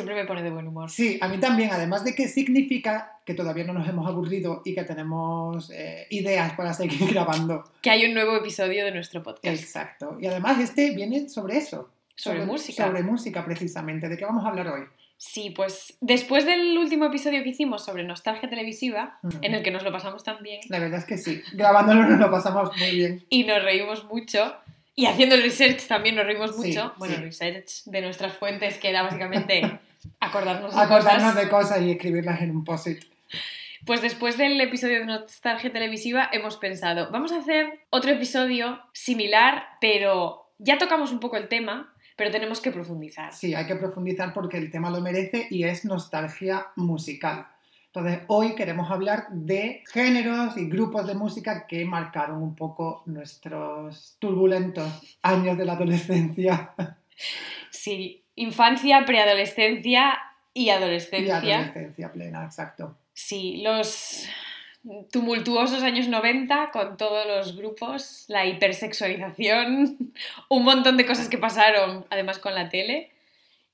siempre me pone de buen humor. Sí, a mí también, además de que significa que todavía no nos hemos aburrido y que tenemos eh, ideas para seguir grabando. Que hay un nuevo episodio de nuestro podcast. Exacto. Y además este viene sobre eso. Sobre música. Sobre música, precisamente. ¿De qué vamos a hablar hoy? Sí, pues después del último episodio que hicimos sobre nostalgia televisiva, en el que nos lo pasamos tan bien La verdad es que sí. Grabándolo nos lo pasamos muy bien. y nos reímos mucho, y haciendo el research también nos reímos Sí, mucho, bueno, sí. research de nuestras fuentes, que era básicamente acordarnos de Acordarnos cosas. de cosas y escribirlas en un post-it. Pues después del episodio de nostalgia televisiva hemos pensado, vamos a hacer otro episodio similar, pero ya tocamos un poco el tema, pero tenemos que profundizar. Sí, hay que profundizar porque el tema lo merece y es nostalgia musical. Entonces, hoy queremos hablar de géneros y grupos de música que marcaron un poco nuestros turbulentos años de la adolescencia Sí, infancia, preadolescencia y y adolescencia. adolescencia plena, exacto. Sí, los tumultuosos años 90 con todos los grupos, la hipersexualización, un montón de cosas que pasaron además con la tele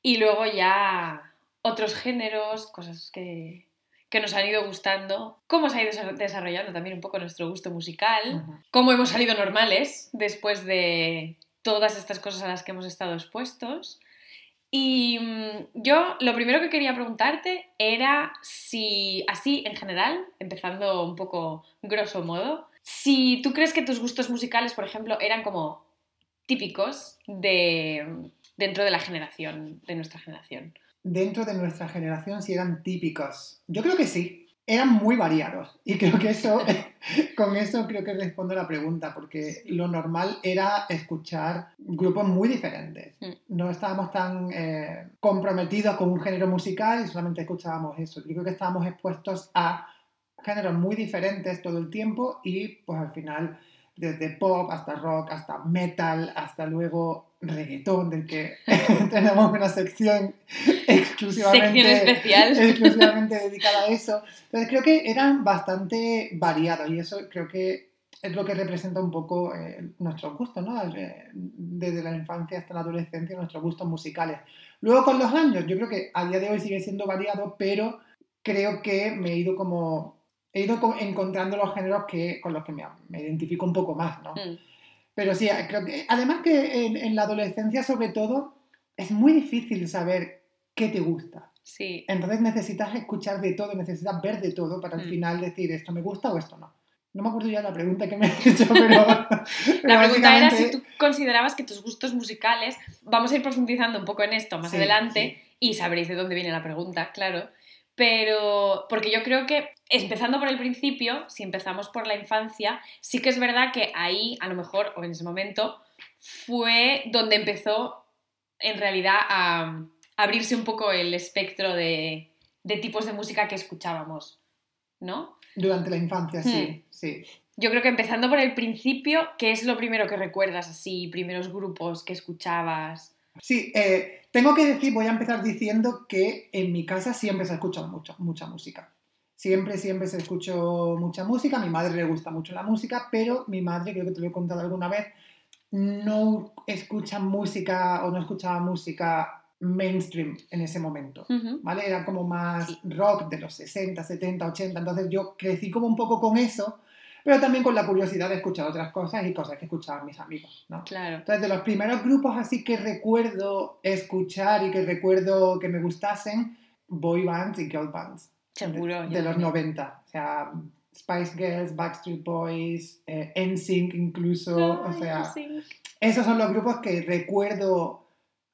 y luego ya otros géneros, cosas que, que nos han ido gustando, cómo se ha ido desa- desarrollando también un poco nuestro gusto musical, cómo hemos salido normales después de todas estas cosas a las que hemos estado expuestos. Y mm, yo lo primero que quería preguntarte era si, así en general, empezando un poco grosso modo, si tú crees que tus gustos musicales, por ejemplo, eran como típicos de dentro de la generación, de nuestra generación. Dentro de nuestra generación si eran típicos. Yo creo que sí. Eran muy variados. Y creo que eso, con eso creo que respondo a la pregunta, porque lo normal era escuchar grupos muy diferentes. Mm. No estábamos tan eh, comprometidos con un género musical y solamente escuchábamos eso. Yo creo que estábamos expuestos a géneros muy diferentes todo el tiempo y pues al final desde pop hasta rock, hasta metal, hasta luego reggaetón, del que tenemos una sección exclusivamente, Sección especial. exclusivamente dedicada a eso. Entonces creo que eran bastante variados y eso creo que es lo que representa un poco eh, nuestros gustos, ¿no? Eh, Desde la infancia hasta la adolescencia, nuestros gustos musicales. Luego con los años, yo creo que a día de hoy sigue siendo variado, pero creo que me he ido como... He ido co- encontrando los géneros que, con los que me, me identifico un poco más, ¿no? Mm, Pero sí, que, además que en, en la adolescencia sobre todo es muy difícil saber qué te gusta. Sí, Entonces necesitas escuchar de todo, necesitas ver de todo para al Mm. final decir esto me gusta o esto no. No me acuerdo ya la pregunta que me has hecho, pero... La pregunta era si tú considerabas que tus gustos musicales, vamos a ir profundizando un poco en esto más Sí, adelante y sabréis de dónde viene la pregunta, claro. Pero, porque yo creo que empezando por el principio, si empezamos por la infancia, sí que es verdad que ahí, a lo mejor, o en ese momento, fue donde empezó en realidad a abrirse un poco el espectro de, de tipos de música que escuchábamos, ¿no? Durante la infancia, sí, Hmm. sí. Yo creo que empezando por el principio, ¿qué es lo primero que recuerdas así? Primeros grupos que escuchabas. Sí, eh, tengo que decir, voy a empezar diciendo que en mi casa siempre se escucha mucho, mucha música. Siempre, siempre se escuchó mucha música. A mi madre le gusta mucho la música, pero mi madre, creo que te lo he contado alguna vez, no escucha música o no escuchaba música mainstream en ese momento. ¿Vale? Era como más Sí. rock de los 60, 70, 80. Entonces yo crecí como un poco con eso, pero también con la curiosidad de escuchar otras cosas y cosas que escuchaban mis amigos, ¿no? Claro. Entonces, de los primeros grupos así que recuerdo escuchar y que recuerdo que me gustasen, boy bands y girl bands. Seguro. De, de los también. 90. O sea, Spice Girls, Backstreet Boys, eh, NSYNC incluso. o Ay, sea, sí. esos son los grupos que recuerdo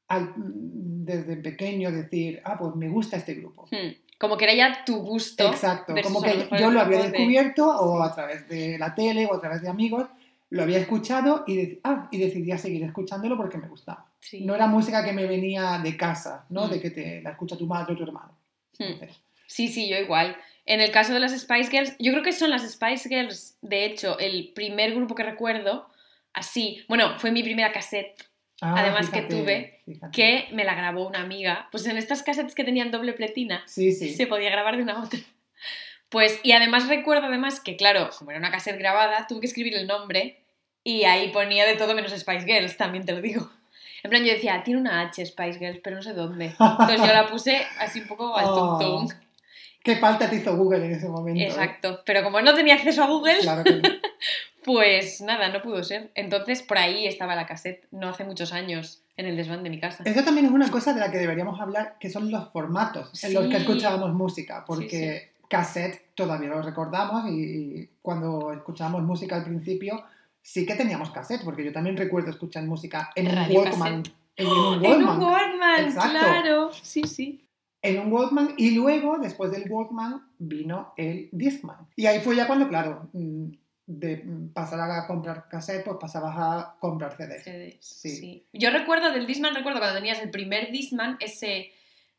al- desde pequeño decir, ah, pues me gusta este grupo. Hmm. Como que era ya tu gusto. Exacto, como que yo lo había grupo de- descubierto o a través de la tele o a través de amigos, lo había escuchado y, de- ah, y decidí seguir escuchándolo porque me gustaba. Sí. No era música que me venía de casa, ¿no? Mm. De que te la escucha tu madre o tu hermano. Hmm. Entonces, Sí, sí, yo igual. En el caso de las Spice Girls, yo creo que son las Spice Girls, de hecho, el primer grupo que recuerdo, así, bueno, fue mi primera cassette, ah, Además que tuve fíjate. que me la grabó una amiga, pues en estas cassettes que tenían doble pletina, Sí, sí. se podía grabar de una a otra. Pues, y además recuerdo además que, claro, como era una cassette grabada, tuve que escribir el nombre y ahí ponía de todo menos Spice Girls, también te lo digo. En plan, yo decía, tiene una H Spice Girls, pero no sé dónde. Entonces yo la puse así un poco al Oh, tum tum. ¿Qué falta te hizo Google en ese momento? eh? Exacto. Pero como no tenía acceso a Google, Claro que no. pues nada, no pudo ser. Entonces por ahí estaba la cassette, no hace muchos años, en el desván de mi casa. Eso también es una cosa de la que deberíamos hablar, que son los formatos en los que escuchábamos música, porque Sí, cassette todavía lo recordamos y cuando escuchábamos música al principio sí que teníamos cassette, porque yo también recuerdo escuchar música en un Walkman. cassette. En un En un Walkman. Claro. Sí, sí. en un Walkman y luego, después del Walkman, vino el Discman. Y ahí fue ya cuando, claro, mm, de pasar a comprar cassette, pues pasabas a comprar CDs. CDs, Sí. sí. Yo recuerdo del Disman, recuerdo cuando tenías el primer Disman, ese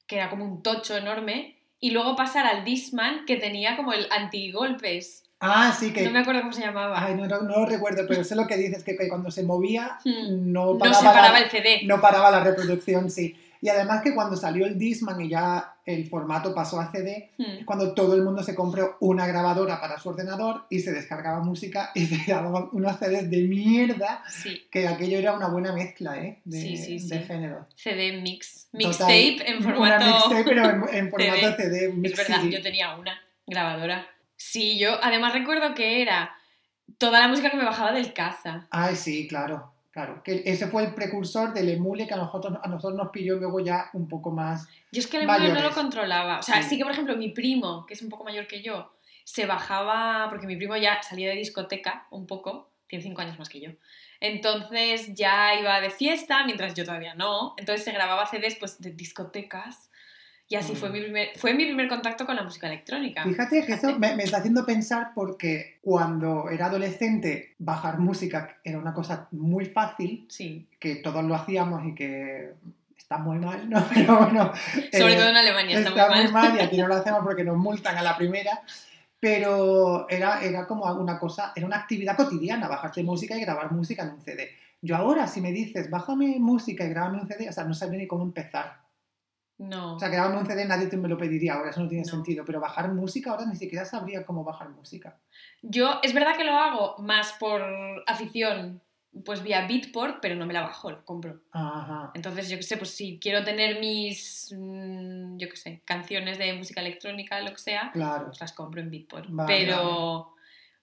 que era como un tocho enorme, y luego pasar al Disman que tenía como el antigolpes. Ah, sí, que... No me acuerdo cómo se llamaba. Ay, no, no, no lo recuerdo, pero sé lo que dices, que, que cuando se movía Hmm. no no paraba, se paraba la, el CD. no paraba la reproducción, sí. Y además que cuando salió el Discman y ya el formato pasó a CD, Hmm. es cuando todo el mundo se compró una grabadora para su ordenador y se descargaba música y se grababan unos CDs de mierda, Sí, que aquello era una buena mezcla, ¿eh? De, Sí, sí, sí. de género. CD mix. Mixtape en Una formato... mixtape, pero en, en formato CD. un Es verdad, CD. yo tenía una grabadora. Sí, yo además recuerdo que era toda la música que me bajaba del caza. Ay, sí, claro, claro. Que ese fue el precursor del emule que a nosotros, a nosotros nos pilló luego ya un poco más. Yo es que el emule no lo controlaba. O sea, Sí. sí. que, por ejemplo, mi primo, que es un poco mayor que yo, se bajaba, porque mi primo ya salía de discoteca un poco, tiene cinco años más que yo. Entonces ya iba de fiesta, mientras yo todavía no. Entonces se grababa CDs pues, de discotecas. Y así Mm. fue, mi primer, fue mi primer contacto con la música electrónica. Fíjate que eso me, me está haciendo pensar porque cuando era adolescente bajar música era una cosa muy fácil, Sí, que todos lo hacíamos y que está muy mal, ¿no? Pero bueno. sobre eh, todo en Alemania está, muy mal. y aquí no lo hacemos porque nos multan a la primera. Pero era, era como una cosa, era una actividad cotidiana, bajarte música y grabar música en un CD. Yo ahora, si me dices, bájame música y grábame un CD, o sea, no sabría ni cómo empezar. No. O sea, grabarme un CD nadie te me lo pediría ahora, eso no tiene No. sentido. Pero bajar música ahora ni siquiera sabría cómo bajar música. Yo, es verdad que lo hago más por afición, pues vía Beatport, pero no me la bajo, la compro. Ajá. Entonces, yo qué sé, pues si quiero tener mis, mm, yo qué sé, canciones de música electrónica, lo que sea, Claro. pues las compro en Beatport. Vale, Pero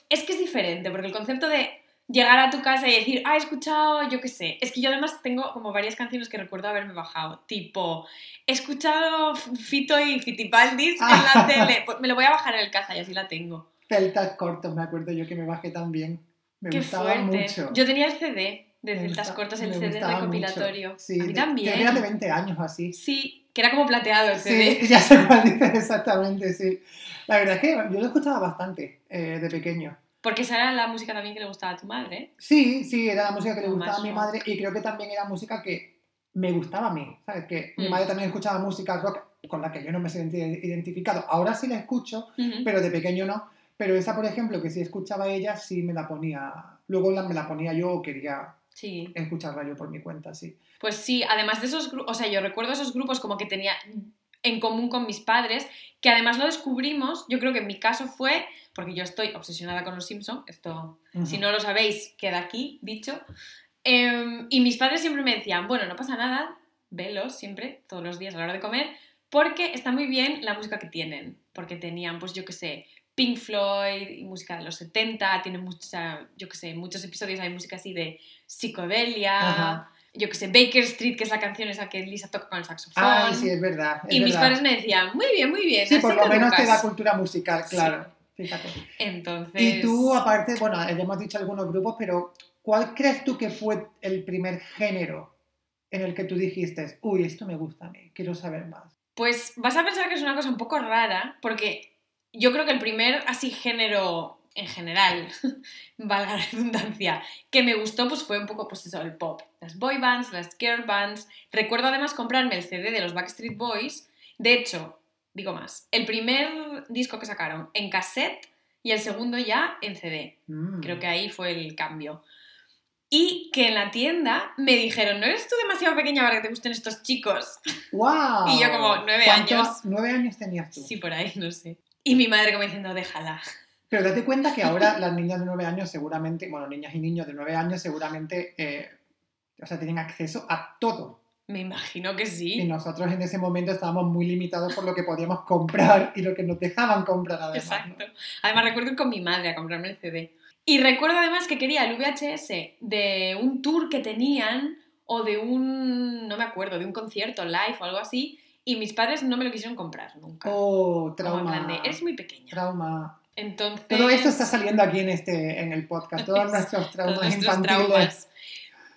es que es diferente, porque el concepto de llegar a tu casa y decir, ah, he escuchado, yo qué sé, es que yo además tengo como varias canciones que recuerdo haberme bajado, tipo, he escuchado Fito y Fitipaldis en la tele, pues me lo voy a bajar en el caza y así la tengo. Celtas cortos, me acuerdo yo que me bajé también. Me Qué gustaba fuerte. mucho. Yo tenía el CD de Me Celtas gusta- Cortos, el CD recopilatorio. Sí, a mí de- también. Que era de 20 años así. Sí, que era como plateado el CD. Sí, ya sé cuál dices exactamente, sí. La verdad es que yo lo escuchaba bastante eh, de pequeño. Porque esa era la música también que le gustaba a tu madre. Sí, sí, era la música que le gustaba a mi madre y creo que también era música que me gustaba a mí, ¿sabes? Que mi Mm. madre también escuchaba música rock con la que yo no me sentía identificado. Ahora sí la escucho, pero de pequeño no. Pero esa, por ejemplo, que si escuchaba ella, sí me la ponía. Luego la, me la ponía yo o quería Sí. escucharla yo por mi cuenta, sí. Pues sí, además de esos grupos, o sea, yo recuerdo esos grupos como que tenía en común con mis padres, que además lo descubrimos, yo creo que en mi caso fue, porque yo estoy obsesionada con los Simpsons, esto, si no lo sabéis, queda aquí dicho, Em, y mis padres siempre me decían, bueno, no pasa nada, velos siempre, todos los días a la hora de comer, porque está muy bien la música que tienen, porque tenían, pues yo qué sé, Pink Floyd, y música de los 70, tienen mucha, yo qué sé, muchos episodios hay música así de psicodelia, Ajá. Yo qué sé, Baker Street, que es la canción esa que Lisa toca con el saxofón. Ay, sí, es verdad. es y mis padres me decían, muy bien, muy bien. Sí, por lo menos te educas". da cultura musical, Sí. claro. Fíjate. Entonces... Y tú, aparte, bueno, ya hemos dicho algunos grupos, pero ¿cuál crees tú que fue el primer género en el que tú dijiste, uy, esto me gusta a mí, quiero saber más? Pues vas a pensar que es una cosa un poco rara, porque yo creo que el primer así género en general, valga la redundancia, que me gustó pues fue un poco pues eso, el pop. Las boy bands, las girl bands. Recuerdo además comprarme el CD de los Backstreet Boys. De hecho, digo más, el primer disco que sacaron en cassette y el segundo ya en CD. Mm. Creo que ahí fue el cambio. Y que en la tienda me dijeron, ¿no eres tú demasiado pequeña para que te gusten estos chicos? ¡Wow! Y yo como, nueve ¿Cuánto- años. Nueve años tenías tú. Sí, por ahí, no sé. Y mi madre como diciendo, déjala. Pero date cuenta que ahora las niñas de nueve años seguramente, bueno, niñas y niños de nueve años seguramente eh, o sea, tenían acceso a todo. Me imagino que Y sí. nosotros en ese momento estábamos muy limitados por lo que podíamos comprar y lo que nos dejaban comprar además. ¿no? Exacto. Además, recuerdo ir con mi madre a comprarme el CD. Y recuerdo además que quería el VHS de un tour que tenían o de un, no me acuerdo, de un concierto live o algo así. Y mis padres no me lo quisieron comprar nunca. Oh, Como en plan trauma. de, eres muy pequeña. Trauma. Entonces... Todo esto está saliendo aquí en este en el podcast, todos nuestros traumas todos nuestros infantiles. traumas.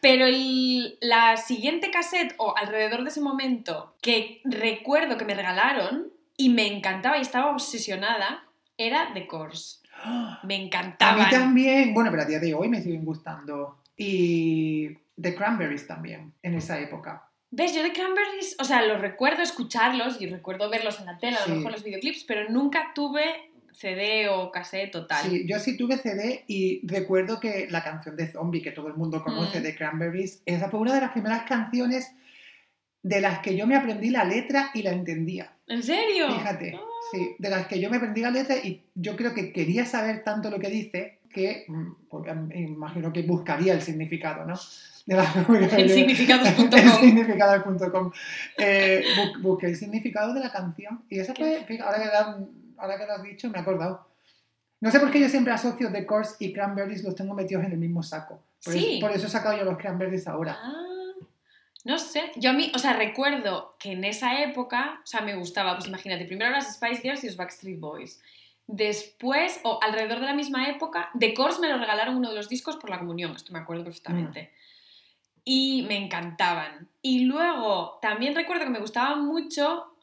Pero el- la siguiente cassette, o alrededor de ese momento, que recuerdo que me regalaron y me encantaba y estaba obsesionada, era The Course. Me A mí también, bueno, pero a día de hoy me siguen gustando. Y The Cranberries también, en esa época. ¿Ves? Yo de Cranberries, o sea, los recuerdo escucharlos y recuerdo verlos en la tele, a Sí. lo mejor los videoclips, pero nunca tuve CD o cassette total. Sí, yo sí tuve CD y recuerdo que la canción de Zombie, que todo el mundo conoce, Mm. de Cranberries, esa fue una de las primeras canciones de las que yo me aprendí la letra y la entendía. ¿En serio? Fíjate, Ah. sí, de las que yo me aprendí la letra y yo creo que quería saber tanto lo que dice que mm, pues, me imagino que buscaría el significado, ¿no? De la- en significados.com. Eh, bu- busqué el significado de la canción y esa fue, fíjate, ahora que, la- ahora que lo has dicho, me he acordado. No sé por qué yo siempre asocio The Course y Cranberries, los tengo metidos en el mismo saco. Por, Sí. eso, por eso he sacado yo los Cranberries ahora. Ah, no sé. Yo a mí, o sea, recuerdo que en esa época, o sea, me gustaba, pues imagínate, primero las Spice Girls y los Backstreet Boys. Después, o alrededor de la misma época, The Course me lo regalaron uno de los discos por la comunión, esto me acuerdo perfectamente. Y me encantaban. Y luego, también recuerdo que me gustaban mucho,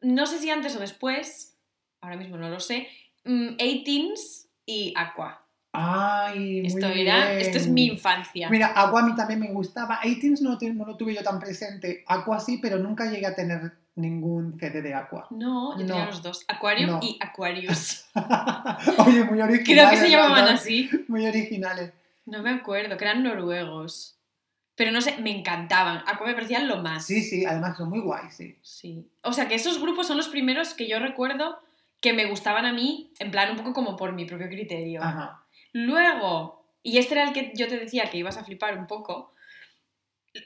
no sé si antes o después, ahora mismo no lo sé, mm, 18s y Aqua. Ay, muy Esto, era, bien. esto es mi infancia. Mira, Aqua a mí también me gustaba. 18 no, no lo tuve yo tan presente. Aqua sí, pero nunca llegué a tener ningún CD de Aqua. No, yo tenía No. los dos, Aquarium No. y Aquarius. Oye, muy originales. Creo que se llamaban así. Muy originales. No me acuerdo, que eran noruegos. Pero no sé, me encantaban. Aqua me parecían lo más. Sí, sí, además son muy guays, sí. Sí. O sea que esos grupos son los primeros que yo recuerdo que me gustaban a mí, en plan un poco como por mi propio criterio. Ajá. Luego, y este era el que yo te decía que ibas a flipar un poco,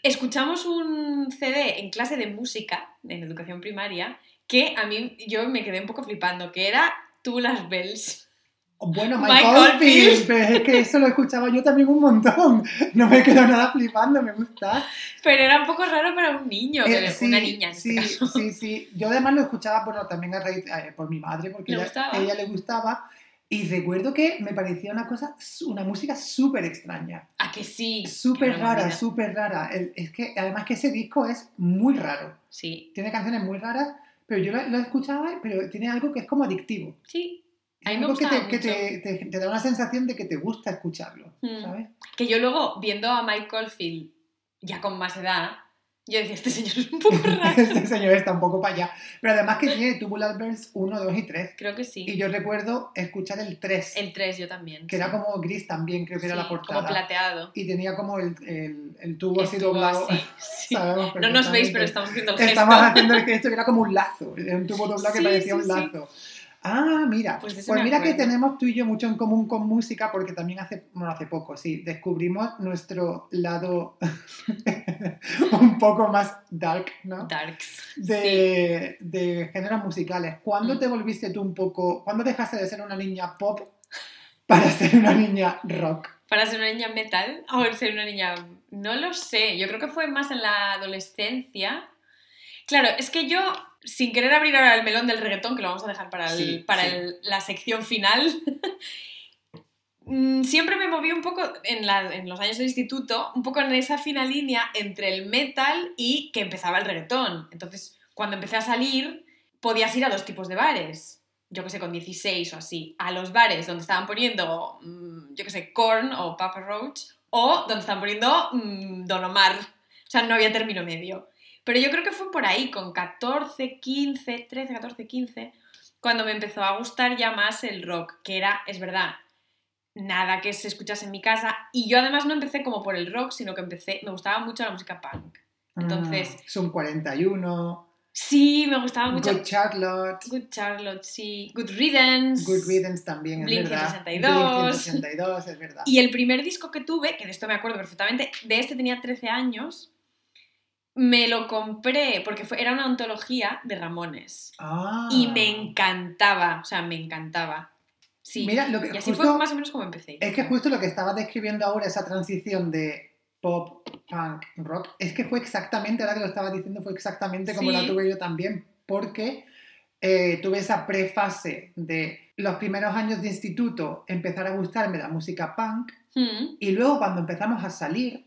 escuchamos un CD en clase de música, en educación primaria, que a mí yo me quedé un poco flipando, que era Tubular Bells. Bueno. Oldfield, pero es que eso lo escuchaba yo también un montón. No me quedo nada flipando, me gusta. Pero era un poco raro para un niño, Eh, sí, una niña en sí, este caso. sí, sí. Yo además lo escuchaba bueno, también a raíz, eh, por mi madre, porque ¿Le ella, ella le gustaba. Y recuerdo que me parecía una cosa, una música súper extraña. ¿A que sí? Súper rara, súper rara. El- Es que además que ese disco es muy raro. Sí, Tiene canciones muy raras, pero yo lo, lo escuchaba, pero tiene algo que es como adictivo. sí. A mí me algo que, te, que te, te- te da una sensación de que te gusta escucharlo, Mm. ¿sabes? Que yo luego, viendo a Mike Oldfield, ya con más edad, yo decía, este señor es un poco raro. este señor está un poco para allá. Pero además que tiene Tubular Bells 1, 2 y 3. Creo que sí. Y yo recuerdo escuchar el 3, El 3 yo también. que era como gris también, creo que era Sí, la portada. Como plateado. y tenía como el, el, el tubo así Estuvo doblado. así, sí. Sabemos No nos veis, pero estamos haciendo el gesto. Estamos haciendo el gesto que era como un lazo, era un tubo doblado que Sí, parecía sí, un sí. lazo. Ah, mira, Pues pues, mira que tenemos tú y yo mucho en común con música porque también hace, bueno, hace poco, sí, descubrimos nuestro lado un poco más dark, ¿no? Darks. Sí. De, de géneros musicales. ¿Cuándo Mm. te volviste tú un poco, cuándo dejaste de ser una niña pop para ser una niña rock? Para ser una niña metal o ser una niña... No lo sé, yo creo que fue más en la adolescencia. Claro, es que yo, sin querer abrir ahora el melón del reggaetón, que lo vamos a dejar para, el- Sí, para sí. el- la sección final, mm, siempre me moví un poco en, la- en los años de instituto, un poco en esa fina línea entre el metal y que empezaba el reggaetón. Entonces, cuando empecé a salir, podías ir a dos tipos de bares. Yo que sé, con 16 o así, a los bares donde estaban poniendo, mm, yo que sé, Korn o Papa Roach, o donde estaban poniendo mm, Don Omar. O sea, no había término medio. Pero yo creo que fue por ahí, con 14, 15, 13, 14, 15, cuando me empezó a gustar ya más el rock, que era, es verdad, nada que se escuchase en mi casa. Y yo además no empecé como por el rock, sino que empecé, me gustaba mucho la música punk. Entonces- Mm, Son 41. Sí, me gustaba mucho. Good Charlotte. Good Charlotte, sí. Good Riddance. Good Riddance también, es Blink verdad. 182. Blink 182, es verdad. Y el primer disco que tuve, que de esto me acuerdo perfectamente, de este tenía 13 años, me lo compré porque fue, era una antología de Ramones. Ah. Y me encantaba, o sea, me encantaba. Sí. Mira, lo que y así justo- fue más o menos como empecé. Es que justo lo que estabas describiendo ahora, esa transición de pop, punk, rock, es que fue exactamente, ahora que lo estabas diciendo, fue exactamente como Sí. la tuve yo también, porque eh, tuve esa prefase de los primeros años de instituto, empezar a gustarme la música punk, Mm, y luego cuando empezamos a salir,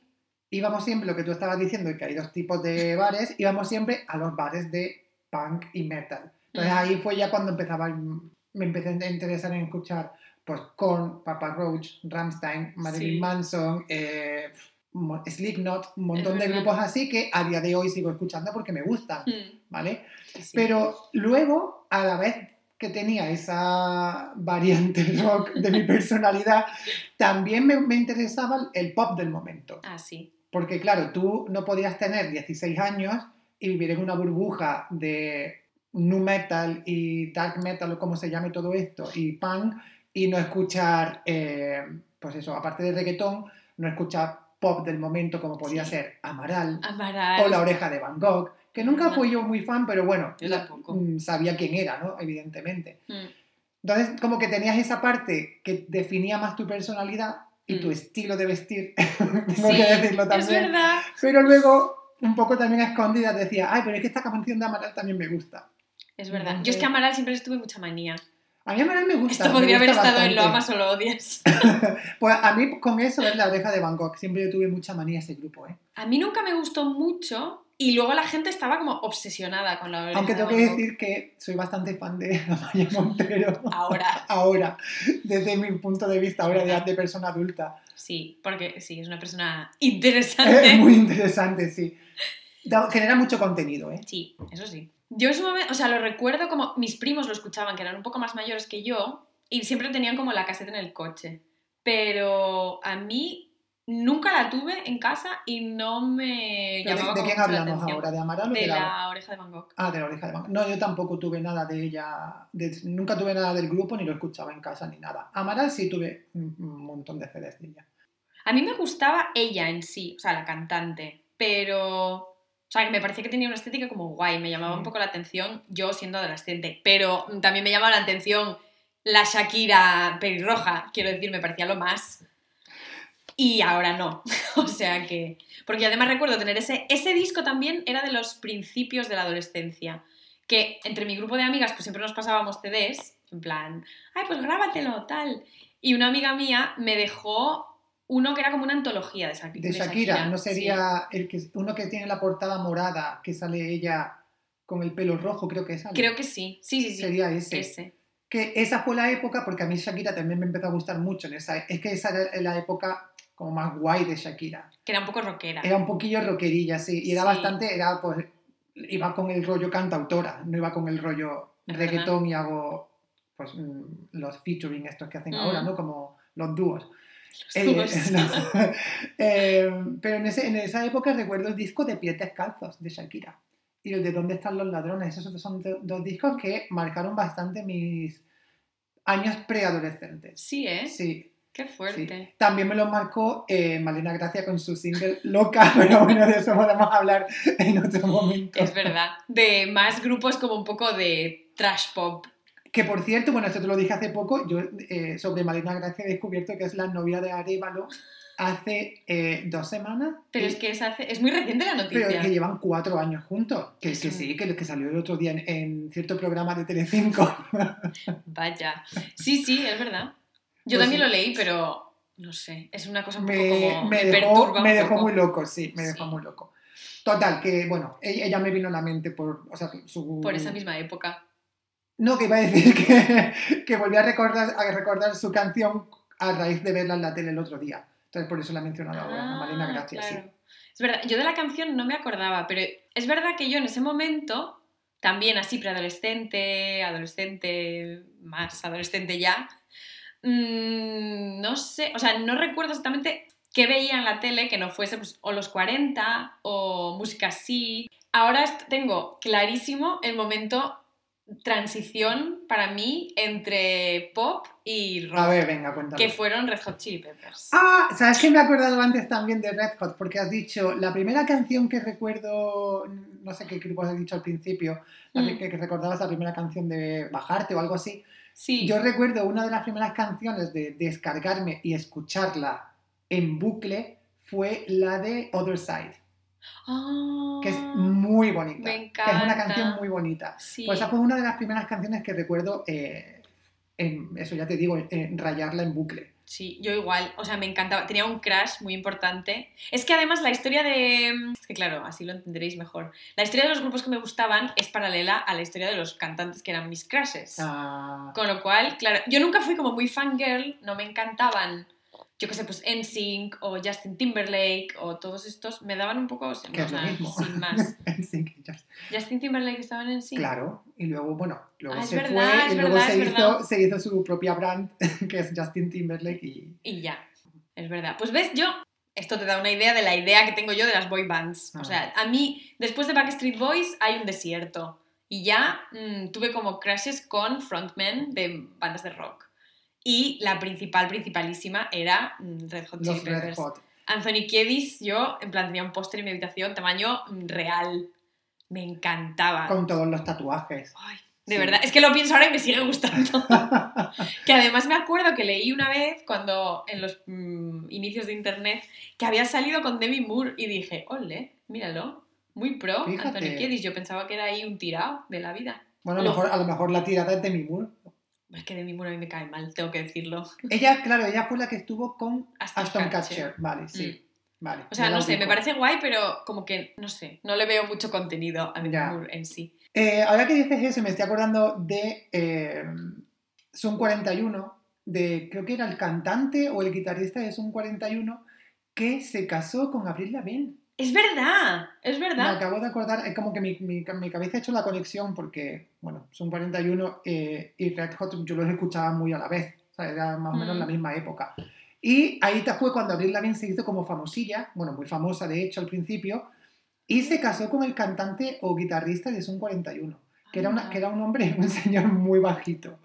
íbamos siempre, lo que tú estabas diciendo, que hay dos tipos de bares, íbamos siempre a los bares de punk y metal. Entonces ahí fue ya cuando empezaba, me empecé a interesar en escuchar pues Korn, Papa Roach, Rammstein, Marilyn Sí. Manson, eh, Slipknot, un montón de grupos así que a día de hoy sigo escuchando porque me gustan, mm, ¿vale? sí. Pero luego, a la vez que tenía esa variante rock de mi personalidad, también me, me interesaba el pop del momento. Ah, sí. Porque claro, tú no podías tener 16 años y vivir en una burbuja de nu metal y dark metal o como se llame todo esto, y punk, y no escuchar, eh, pues eso, aparte de reggaetón, no escuchar pop del momento como podía Sí. ser Amaral Amaral. o La Oreja de Van Gogh, que nunca fui yo muy fan, pero bueno, Yo la- tampoco. mm, sabía quién era, ¿no? Evidentemente. Mm, Entonces, como que tenías esa parte que definía más tu personalidad y Mm. tu estilo de vestir, tengo Sí, que decirlo Es también. verdad. Pero luego, un poco también a escondidas, decía, ay, pero es que esta canción de Amaral también me gusta. Es verdad. Yo es que Amaral siempre les tuve mucha manía. A mí Amaral me gusta. Esto podría haber estado en Lo amas o lo odias. Pues a mí con eso es la oreja de Gogh. Siempre yo tuve mucha manía a ese grupo, ¿eh? A mí nunca me gustó mucho y luego la gente estaba como obsesionada con la oreja Aunque tengo que decir que soy bastante fan de Amaya Montero. Ahora. Ahora, desde mi punto de vista, ahora de, de persona adulta. Sí, porque sí, es una persona Es interesante. muy interesante, sí. Genera mucho contenido, ¿eh? Sí, eso sí. Yo en su momento, o sea, lo recuerdo como mis primos lo escuchaban, que eran un poco más mayores que yo, y siempre tenían como la caseta en el coche. Pero a mí nunca la tuve en casa y no me Pero llamaba ¿De, quién la hablamos ahora? ¿De Amaral o de, De la... la oreja de Van Gogh. Ah, de la oreja de Van Gogh. No, yo tampoco tuve nada de ella. de- Nunca tuve nada del grupo, ni lo escuchaba en casa, ni nada. Amaral sí tuve un montón de CDs de ella. A mí me gustaba ella en sí, o sea, la cantante, pero... O sea, que me parecía que tenía una estética como guay, me llamaba un Sí. poco la atención yo siendo adolescente, pero también me llamaba la atención la Shakira pelirroja, quiero decir, me parecía lo más. Y ahora no, o sea que... Porque además recuerdo tener ese... Ese disco también era de los principios de la adolescencia, que entre mi grupo de amigas pues siempre nos pasábamos CDs, en plan, ay, pues grábatelo, tal. Y una amiga mía me dejó uno que era como una antología de, Sha- De Shakira, ¿no sí. sería el que, uno que tiene la portada morada, que sale ella con el pelo rojo, creo que es. Creo que sí, sí, sí, sí. Sería ese. ese. Que esa fue la época, porque a mí Shakira también me empezó a gustar mucho. En esa, es que esa era la época como más guay de Shakira. Que era un poco rockera. Era un poquillo rockerilla, sí. Y era Sí. bastante, era pues, iba con el rollo cantautora, no iba con el rollo Es reggaetón y hago pues mm, los featuring estos que hacen Mm. ahora, ¿no? Como los dúos. Eh. Eh, pero en, ese- en esa época recuerdo el disco de Pies Descalzos de Shakira y el de ¿Dónde están los ladrones? Esos son do- dos discos que marcaron bastante mis años preadolescentes. Sí, ¿eh? Sí, Qué sí. fuerte. También me los marcó eh, Malena Gracia con su single Loca, pero bueno, de eso podemos hablar en otro momento. Es verdad. De más grupos como un poco de trash pop. Que por cierto, bueno, esto te lo dije hace poco, yo eh, sobre Malena Gracia he descubierto que es la novia de Arevalo hace eh, dos semanas. Pero es que es, hace... es muy reciente la noticia. Pero que llevan cuatro años juntos. Que, Es que sí, que, que salió el otro día en, en cierto programa de Telecinco. Vaya. Sí, sí, es verdad. Yo Pues también lo leí, pero no sé. Es una cosa un poco me, como. me dejó, un me dejó poco. muy loco, sí, me dejó Sí. muy loco. Total, que bueno, ella, ella me vino a la mente por, o sea, su... Por esa misma época. No, que iba a decir que, que volví a recordar, a recordar su canción a raíz de verla en la tele el otro día. Entonces por eso la he mencionado ahora, a Malena Ah, Gracia, sí. claro. Es verdad, yo de la canción no me acordaba, pero es verdad que yo en ese momento, también así preadolescente, adolescente, más adolescente ya, mm, no sé, o sea, no recuerdo exactamente qué veía en la tele que no fuese pues, o los 40 o música así. ahora tengo clarísimo el momento transición para mí entre pop y rock, A ver, venga, cuéntame. que fueron Red Hot Chili Peppers. Ah, ¿sabes que me he acordado antes también de Red Hot? Porque has dicho, la primera canción que recuerdo, no sé qué grupo has dicho al principio, Mm. que, que recordabas la primera canción de Bajarte o algo así. Sí, Yo recuerdo una de las primeras canciones de descargarme y escucharla en bucle fue la de Other Side, Ah, que es muy bonita. me Que es una canción muy bonita. sí. Pues esa fue una de las primeras canciones que recuerdo, eh, en, eso ya te digo, en rayarla en bucle. Sí, yo igual, o sea, me encantaba, tenía un crush muy importante. Es que además la historia de... Es que claro, así lo entenderéis mejor. La historia de los grupos que me gustaban es paralela a la historia de los cantantes que eran mis crushes. Ah, Con lo cual, claro, yo nunca fui como muy fangirl, no me encantaban, yo qué sé, pues NSYNC o Justin Timberlake o todos estos, me daban un poco, sin más. Justin Timberlake estaba en NSYNC. Claro, y luego, bueno, luego Ah, se verdad, fue y luego verdad, se, hizo, verdad. se hizo su propia brand, que es Justin Timberlake y... Y ya, es verdad. Pues ves, yo, esto te da una idea de la idea que tengo yo de las boy bands. Ah. O sea, a mí, después de Backstreet Boys, hay un desierto. Y ya mm, tuve como crushes con frontmen de bandas de rock. Y la principal, principalísima era mm, Red Hot Chili Los Red Peppers. Hot. Anthony Kiedis, yo, en plan, tenía un póster en mi habitación, tamaño mm, real. Me encantaba. Con todos los tatuajes. Ay, de Sí. verdad, es que lo pienso ahora y me sigue gustando. que además me acuerdo que leí una vez, cuando en los mm, inicios de internet, que había salido con Demi Moore y dije, ole, míralo, muy pro, Fíjate. Anthony Kiedis. Yo pensaba que era ahí un tirado de la vida. Bueno, a lo, mejor, a lo mejor la tirada es de mi Moore. Es que Demi Moore a mí me cae mal, tengo que decirlo. Ella, claro, ella fue la que estuvo con Ashton Kutcher. Kutcher. Vale, sí. Vale. O sea, no sé, me parece guay, pero como que, no sé, no le veo mucho contenido a Demi Ya. Moore en sí. Eh, ahora que dices eso, me estoy acordando de eh, Sun 41, de creo que era el cantante o el guitarrista de Sun 41 que se casó con Avril Lavigne. Es verdad, es Me verdad. acabo de acordar, es como que mi, mi, mi cabeza ha hecho la conexión porque, bueno, Sun 41 eh, y Red Hot yo los escuchaba muy a la vez, o sea, era más o menos Mm. la misma época. Y ahí fue cuando Avril Lavigne se hizo como famosilla, bueno, muy famosa de hecho al principio, y se casó con el cantante o guitarrista de Sun 41, que era, una, Ah. que era un hombre, un señor muy bajito.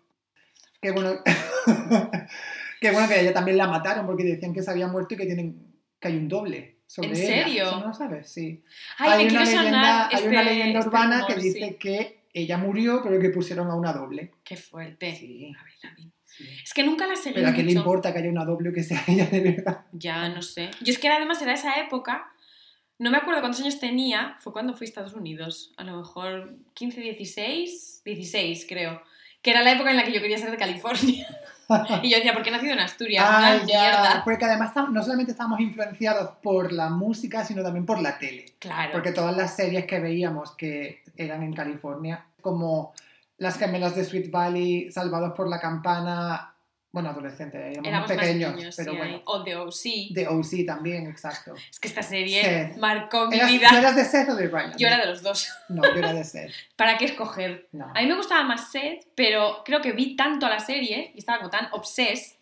Que bueno, que bueno que a ella también la mataron porque decían que se había muerto y que tienen que hay un doble sobre ¿En ella. serio? ¿Eso no lo sabes? Sí Ay, hay, una quiero leyenda, hay este- una leyenda este urbana rumor, que dice sí. que ella murió, pero que pusieron a una doble. Qué fuerte. Sí. Es que nunca la seguí Pero a qué le importa que haya una doble o que sea ella de verdad. Ya, no sé. Yo es que era- además era esa época, no me acuerdo cuántos años tenía, fue cuando fui a Estados Unidos, a lo mejor 15, 16, 16 creo, que era la época en la que yo quería ser de California. y yo decía, ¿por qué he nacido en Asturias? Ah, Una ya, mierda. Porque además no solamente estábamos influenciados por la música, sino también por la tele. Claro. Porque todas las series que veíamos que eran en California, como Las gemelas de Sweet Valley, Salvados por la Campana, bueno, adolescentes, éramos, Éramos pequeños, más niños, pero sí, bueno. O de OC. De OC también, exacto. Es que esta serie Seth. marcó mi ¿Eras, vida. ¿Tú eras de Seth o de Ryan? Yo era de los dos. No, yo era de Seth. ¿Para qué escoger? No. A mí me gustaba más Seth, pero creo que vi tanto a la serie y estaba como tan obsessed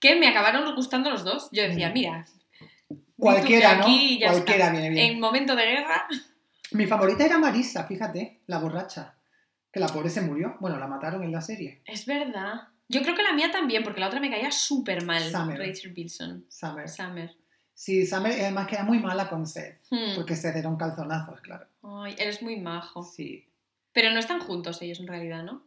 que me acabaron gustando los dos. Yo decía, Mm. mira, Cualquiera, ¿no? Cualquiera está. viene bien. en momento de guerra, Mi favorita era Marisa, fíjate, la borracha. Que la pobre se murió. Bueno, la mataron en la serie. es verdad. Yo creo que la mía también, porque la otra me caía súper mal. Summer. Rachel Bilson. Summer. Summer. Sí, Summer, además que era muy mala con Seth. Hmm. Porque Seth era un calzonazo, claro. Ay, eres muy majo. Sí. Pero no están juntos ellos en realidad, ¿no?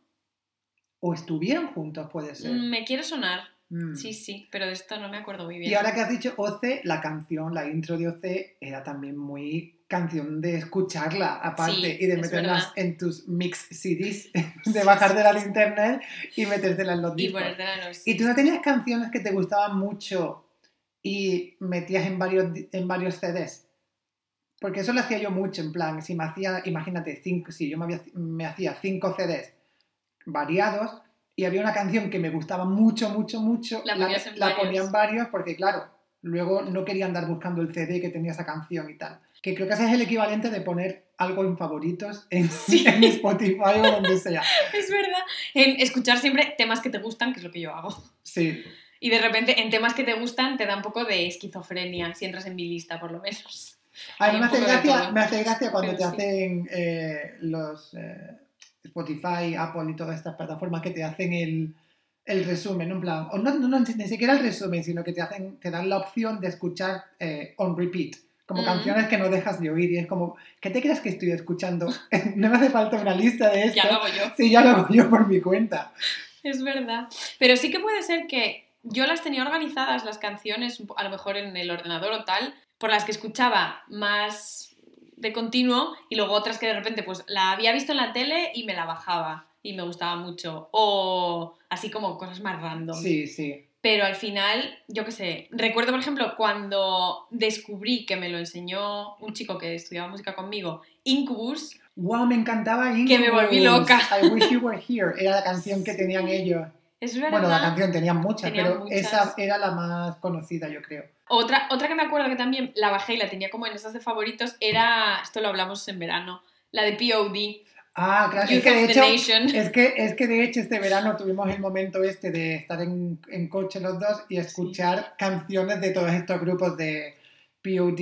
O estuvieron juntos, puede ser. Mm, Me quiere sonar. Mm. Sí, sí, pero de esto no me acuerdo muy bien. Y ahora que has dicho OC, la canción, la intro de OC, era también muy canción de escucharla aparte Sí, y de meterlas en tus mix CDs, de bajártela sí, de sí. internet y metértela en los Y discos. los... ¿Y tú no tenías canciones que te gustaban mucho y metías en varios, en varios CDs? Porque eso lo hacía yo mucho, en plan, si me hacía, imagínate, cinco, si yo me, había- me hacía cinco CDs variados y había una canción que me gustaba mucho, mucho, mucho, La la, la varios. en varios porque, claro, luego no quería andar buscando el CD que tenía esa canción y tal. Que creo que ese es el equivalente de poner algo en favoritos en, Sí. en Spotify o donde sea. Es verdad. En escuchar siempre temas que te gustan, que es lo que yo hago. Sí. Y de repente en temas que te gustan te da un poco de esquizofrenia, si entras en mi lista por lo menos. A mí me hace, gracia, me hace gracia cuando Pero te sí. hacen eh, los eh, Spotify, Apple y todas estas plataformas que te hacen el, el resumen, en plan, o no, no, no, ni siquiera el resumen, sino que te hacen, te dan la opción de escuchar eh, on repeat, como Mm. canciones que no dejas de oír y es como, ¿qué te crees que estoy escuchando? no me hace falta una lista de esto. Ya lo hago yo. Sí, ya lo hago yo por mi cuenta. Es verdad. Pero sí que puede ser que yo las tenía organizadas, las canciones, a lo mejor en el ordenador o tal, por las que escuchaba más de continuo y luego otras que de repente pues la había visto en la tele y me la bajaba y me gustaba mucho. O así como cosas más random. Sí, sí. Pero al final, yo qué sé, recuerdo por ejemplo cuando descubrí que me lo enseñó un chico que estudiaba música conmigo, Incubus, Wow, me encantaba Incubus. Que me volví loca. I Wish You Were Here. Era la canción que tenían ellos. es verdad. Bueno, la canción tenían muchas, Tenían pero muchas. esa era la más conocida, yo creo. Otra, otra que me acuerdo que también la bajé y la tenía como en esas de favoritos era, esto lo hablamos en verano, la de POD, Ah, claro, es que de hecho, es que, es que de hecho este verano tuvimos el momento este de estar en, en coche los dos y escuchar canciones de todos estos grupos de POD,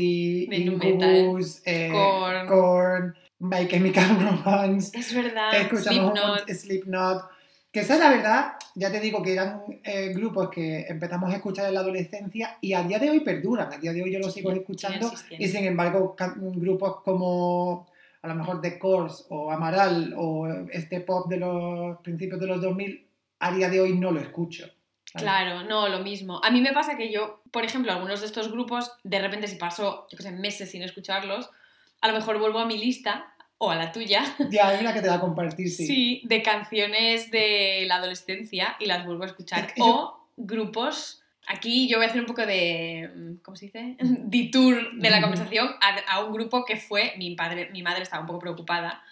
Incubus, eh, Korn. Korn, My Chemical Romance, Es verdad, escuchamos un Slipknot. montón- Slipknot, que esa la verdad, ya te digo que eran eh, grupos que empezamos a escuchar en la adolescencia y a día de hoy perduran, a día de hoy yo los sigo escuchando y sin embargo grupos como a lo mejor The Course o Amaral o este pop de los principios de los 2000, a día de hoy no lo escucho. Claro, no, lo mismo. A mí me pasa que yo, por ejemplo, algunos de estos grupos, de repente si paso, yo qué sé, meses sin escucharlos, a lo mejor vuelvo a mi lista o a la tuya, Ya hay una que te va a compartir, sí. sí, de canciones de la adolescencia y las vuelvo a escuchar. Es que yo- O grupos. Aquí yo voy a hacer un poco de, mm, ¿cómo se dice? Detour de la conversación a, a un grupo que fue, mi padre, mi madre estaba un poco preocupada,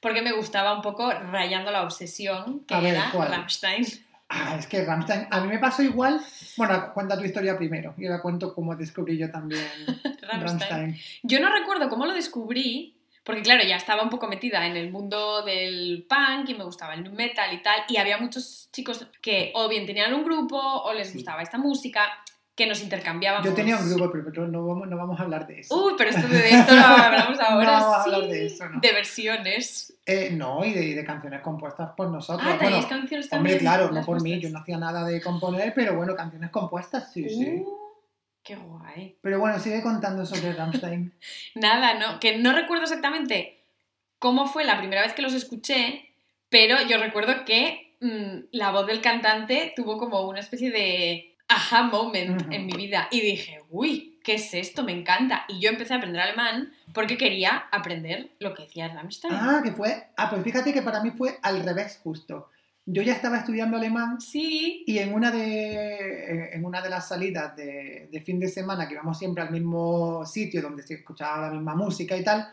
porque me gustaba un poco rayando la obsesión, que A ver, era ¿cuál? Rammstein. Ah, es que Rammstein, a mí me pasó igual. Bueno, cuenta tu historia primero y ahora cuento cómo descubrí yo también Rammstein. Rammstein. Yo no recuerdo cómo lo descubrí, porque claro, ya estaba un poco metida en el mundo del punk y me gustaba el metal y tal, y había muchos chicos que o bien tenían un grupo o les Sí. gustaba esta música, que nos intercambiábamos. Yo tenía un grupo, pero no vamos, no vamos a hablar de eso. Uy, pero esto de esto lo hablamos ahora. No vamos a sí. hablar de eso, ¿no? De versiones. Eh, no, y de, de canciones compuestas por nosotros. Ah, bueno, canciones hombre, también. claro, no por mí, yo no hacía nada de componer, pero bueno, canciones compuestas, sí, sí. Qué guay. Pero bueno, sigue contando sobre Rammstein. Nada, no, que no recuerdo exactamente cómo fue la primera vez que los escuché, pero yo recuerdo que mm, la voz del cantante tuvo como una especie de aha moment en mi vida y dije, uy, ¿qué es esto? Me encanta. Y yo empecé a aprender alemán porque quería aprender lo que decía Rammstein. Ah, que fue. Ah, pues fíjate que para mí fue al revés, justo. Yo ya estaba estudiando alemán Sí, y en una de, en una de las salidas de, de fin de semana, que íbamos siempre al mismo sitio donde se escuchaba la misma música y tal,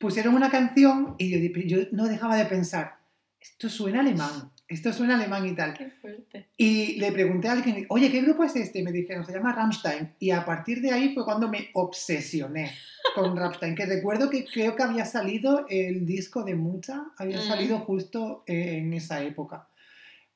pusieron una canción y yo, yo no dejaba de pensar, esto suena alemán, esto suena alemán y tal. qué fuerte. Y le pregunté a alguien, oye, ¿qué grupo es este? Y me dijeron, se llama Rammstein. Y a partir de ahí fue cuando me obsesioné con Rammstein, que recuerdo que creo que había salido el disco de Mucha, había Mm. salido justo en esa época.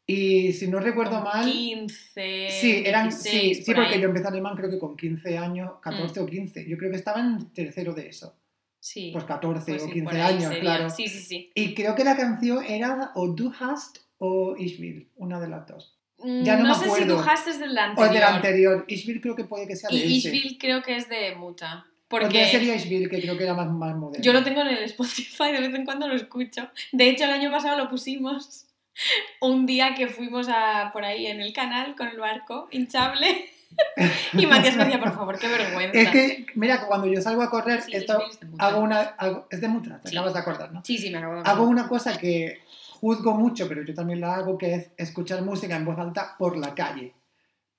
Y si no recuerdo Con mal... 15. Sí, eran, 16, sí, sí, por porque. Mm. yo empecé alemán creo que con 15 años, 14 o 15. Yo creo que estaba en tercero de eso. Sí. Pues 14 Pues o sí, 15 por ahí años, sería. claro. Sí, sí, sí. Y creo que la canción era o Du hast o Ich will, una de las dos. Ya Mm, no me sé si acuerdo. tú has es del O anterior. del anterior. Ishville creo que puede que sea de Y ese. Ishville creo que es de Muta. Porque sería Ishville, que creo que era más, más moderno. yo lo tengo en el Spotify, de vez en cuando lo escucho. De hecho, el año pasado lo pusimos un día que fuimos a, por ahí en el canal con el barco hinchable. y Matías me decía, por favor, qué vergüenza. Es que, mira, cuando yo salgo a correr, Sí, esto es hago una... hago- es de Mutra, te Sí. acabas de acordar, ¿no? Sí, sí, me acabo de Hago acordar. una cosa que juzgo mucho, pero yo también la hago, que es escuchar música en voz alta por la calle.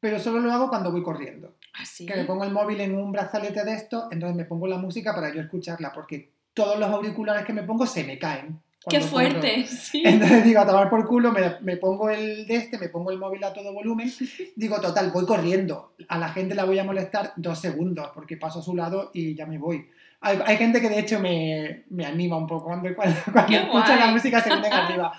Pero solo lo hago cuando voy corriendo. ¿Ah, sí? Que me pongo el móvil en un brazalete de esto, entonces me pongo la música para yo escucharla, porque todos los auriculares que me pongo se me caen. ¡Qué fuerte! Sí. Entonces digo, a tomar por culo, me, me pongo el de este, me pongo el móvil a todo volumen, digo, total, voy corriendo. A la gente la voy a molestar dos segundos, porque paso a su lado y ya me voy. Hay, hay gente que de hecho me, me anima un poco cuando, cuando, cuando ¡Qué escucha la música se vienen arriba.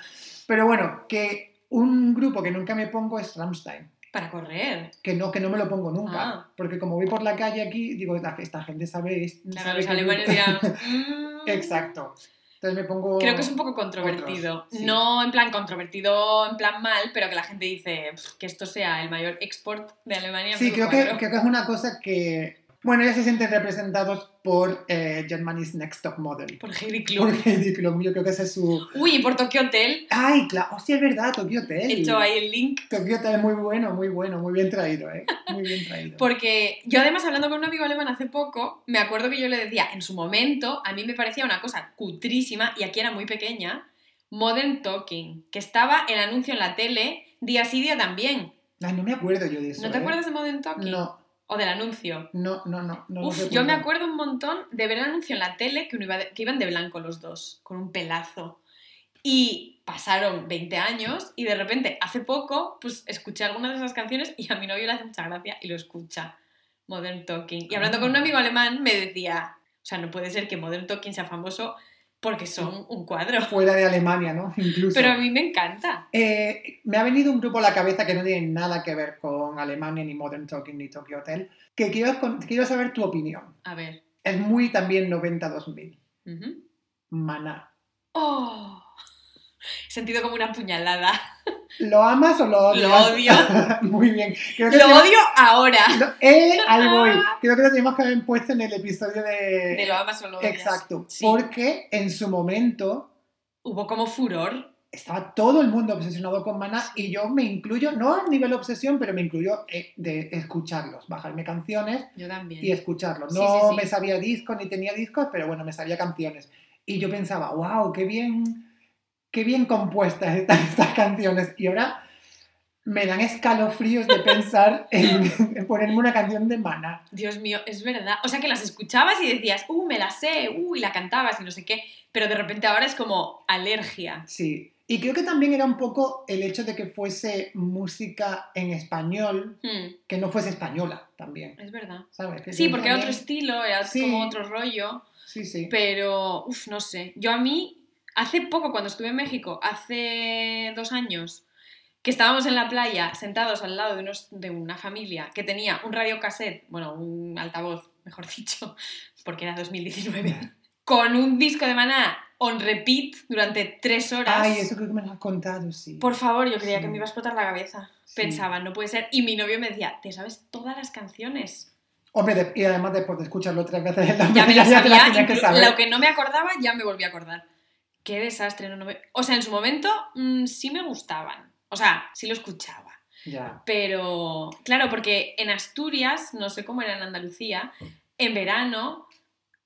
Pero bueno, que un grupo que nunca me pongo es Rammstein. Para correr. Que no, que no me lo pongo nunca. Ah. Porque como voy por la calle aquí, digo, "La- esta gente sabe... Claro, los alemanes dirán. "Mm". Exacto. Entonces me pongo... Creo que es un poco controvertido. otros, sí. No en plan controvertido, en plan mal, pero que la gente dice "Pff, que esto sea el mayor export de Alemania. Sí, me creo que, cuadro". creo que es una cosa que... Bueno, ellos se sienten representados por eh, Germany's Next Top Model. Por Heidi Klum. Por Heidi Klum, yo creo que ese es su... Uy, y por Tokyo Hotel. ¡Ay, claro! ¡Hostia, es verdad! Tokyo Hotel. He hecho ahí el link. Tokyo Hotel, muy bueno, muy bueno, muy bien traído, ¿eh? Muy bien traído. Porque yo además hablando con un amigo alemán hace poco, me acuerdo que yo le decía, en su momento, a mí me parecía una cosa cutrísima, y aquí era muy pequeña, Modern Talking, que estaba el anuncio en la tele, día sí, día también. Ay, no me acuerdo yo de eso. ¿No te ¿eh? acuerdas de Modern Talking? No, O del anuncio. no, no, no. no Uf, yo me acuerdo un montón de ver el anuncio en la tele que, uno iba de- que iban de blanco los dos, con un pelazo. Y pasaron 20 años y de repente, hace poco, pues escuché algunas de esas canciones y a mi novio le hace mucha gracia y lo escucha. Modern Talking. Y hablando con un amigo alemán me decía, o sea, no puede ser que Modern Talking sea famoso porque son un cuadro. Fuera de Alemania, ¿no? Incluso. Pero a mí me encanta. Eh, me ha venido un grupo a la cabeza que no tiene nada que ver con Alemania, ni Modern Talking, ni Tokyo Hotel, que quiero, saber tu opinión. A ver. Es muy también 90-2000. Ujú. Maná. ¡Oh! He sentido como una puñalada. ¿Lo amas o lo odias? Lo odio. muy bien. Creo que Lo tenemos- odio ahora. Lo- eh, ahí voy. Creo que lo tenemos que haber puesto en el episodio de... De lo amas o lo odias. Exacto. Sí. Porque en su momento Hubo como furor. estaba todo el mundo obsesionado con Maná y yo me incluyo, no a nivel obsesión, pero me incluyo eh, de escucharlos, bajarme canciones Yo también. y escucharlos. Sí, No sí, sí. me sabía discos ni tenía discos, pero bueno, me sabía canciones. Y yo pensaba, wow, qué bien, qué bien compuestas están estas canciones. Y ahora me dan escalofríos de pensar en, en ponerme una canción de Maná. Dios mío, es verdad. O sea que las escuchabas y decías, uh, me la sé, uh, y la cantabas y no sé qué. Pero de repente ahora es como alergia. Sí. Y creo que también era un poco el hecho de que fuese música en español, Hmm, que no fuese española también. es verdad. ¿Sabes? Que Sí, porque era otro estilo, era Sí. como otro rollo. Sí, sí. Pero, uff, no sé. Yo a mí, hace poco, cuando estuve en México, hace dos años, que estábamos en la playa sentados al lado de, unos, de una familia que tenía un radiocassette, bueno, un altavoz, mejor dicho, porque era 2019, con un disco de maná on repeat durante tres horas. Ay, eso creo que me lo has contado, sí. Por favor, yo creía Sí. que me iba a explotar la cabeza. Sí. Pensaba, no puede ser. Y mi novio me decía, ¿te sabes todas las canciones? Hombre, de- y además después de escucharlo tres veces en la Ya me ya te tenías que saber. lo que no me acordaba ya me volví a acordar. Qué desastre, no, no me- O sea, en su momento mm, sí me gustaban. O sea, sí lo escuchaba. Ya. Pero, claro, porque en Asturias, no sé cómo era en Andalucía, en verano,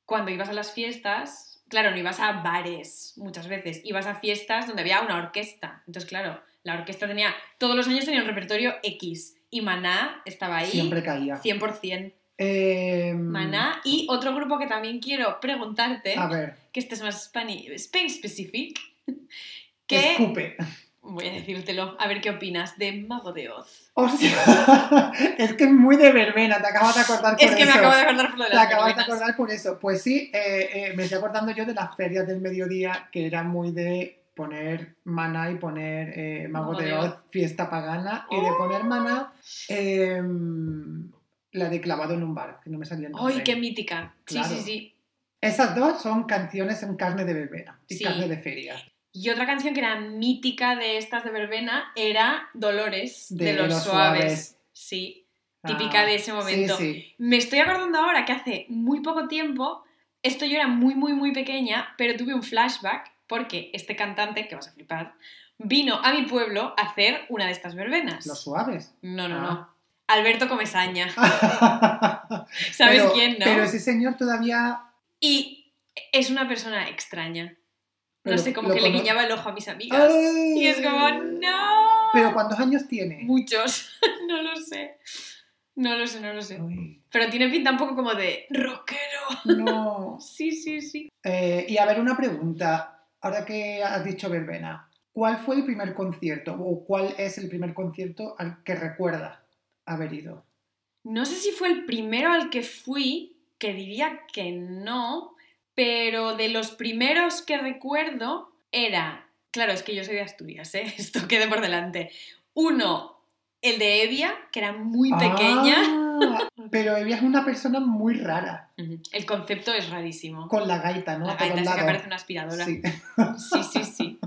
cuando ibas a las fiestas, claro, no ibas a bares muchas veces, ibas a fiestas donde había una orquesta. Entonces, claro, la orquesta tenía, todos los años tenía un repertorio X y Maná estaba ahí Siempre caía. 100%. Eh, Maná y otro grupo que también quiero preguntarte, A ver, que este es más Spain specific, que escupe. voy a decírtelo, a ver qué opinas de Mago de Oz. Hostia, es que es muy de verbena, te acabas de acordar por Es que eso. me acabo de acordar por lo de Te acabas de acordar por eso. Pues sí, eh, eh, me estoy acordando yo de las ferias del mediodía que eran muy de poner maná y poner eh, Mago Mago de Oz, Oz. fiesta pagana, y de Oh. poner maná eh, la de clavado en un bar, que no me salía el nombre. ¡Ay, qué mítica! Claro. Sí, sí, sí. Esas dos son canciones en carne de verbena y Sí. carne de feria. Y otra canción que era mítica de estas de verbena era Dolores de, De los, Los suaves. Suaves. Sí, típica Ah, de ese momento. Sí, sí. Me estoy acordando ahora que hace muy poco tiempo, esto yo era muy, muy, muy pequeña, pero tuve un flashback porque este cantante, que vas a flipar, vino a mi pueblo a hacer una de estas verbenas. Los suaves. No, no, Ah. no. Alberto Comesaña. ¿Sabes Pero- quién, no? Pero ese señor todavía... Y es una persona extraña. No pero sé, como que le guiñaba el ojo a mis amigas. ¡Ay! Y es como, ¡no! ¿Pero cuántos años tiene? Muchos. no lo sé. No lo sé, no lo sé. Uy, Pero tiene pinta un poco como de rockero. no. Sí, sí, sí. Eh, y a ver, una pregunta. Ahora que has dicho verbena, ¿cuál fue el primer concierto o cuál es el primer concierto al que recuerda haber ido? No sé si fue el primero al que fui, que diría que no, pero de los primeros que recuerdo era, claro, es que yo soy de Asturias, ¿eh? esto quede por delante. Uno, el de Evia, que era muy pequeña. Ah, pero ella es una persona muy rara. El concepto es rarísimo. Con la gaita, ¿no? La gaita esa que parece una aspiradora. Sí. Sí, sí, sí.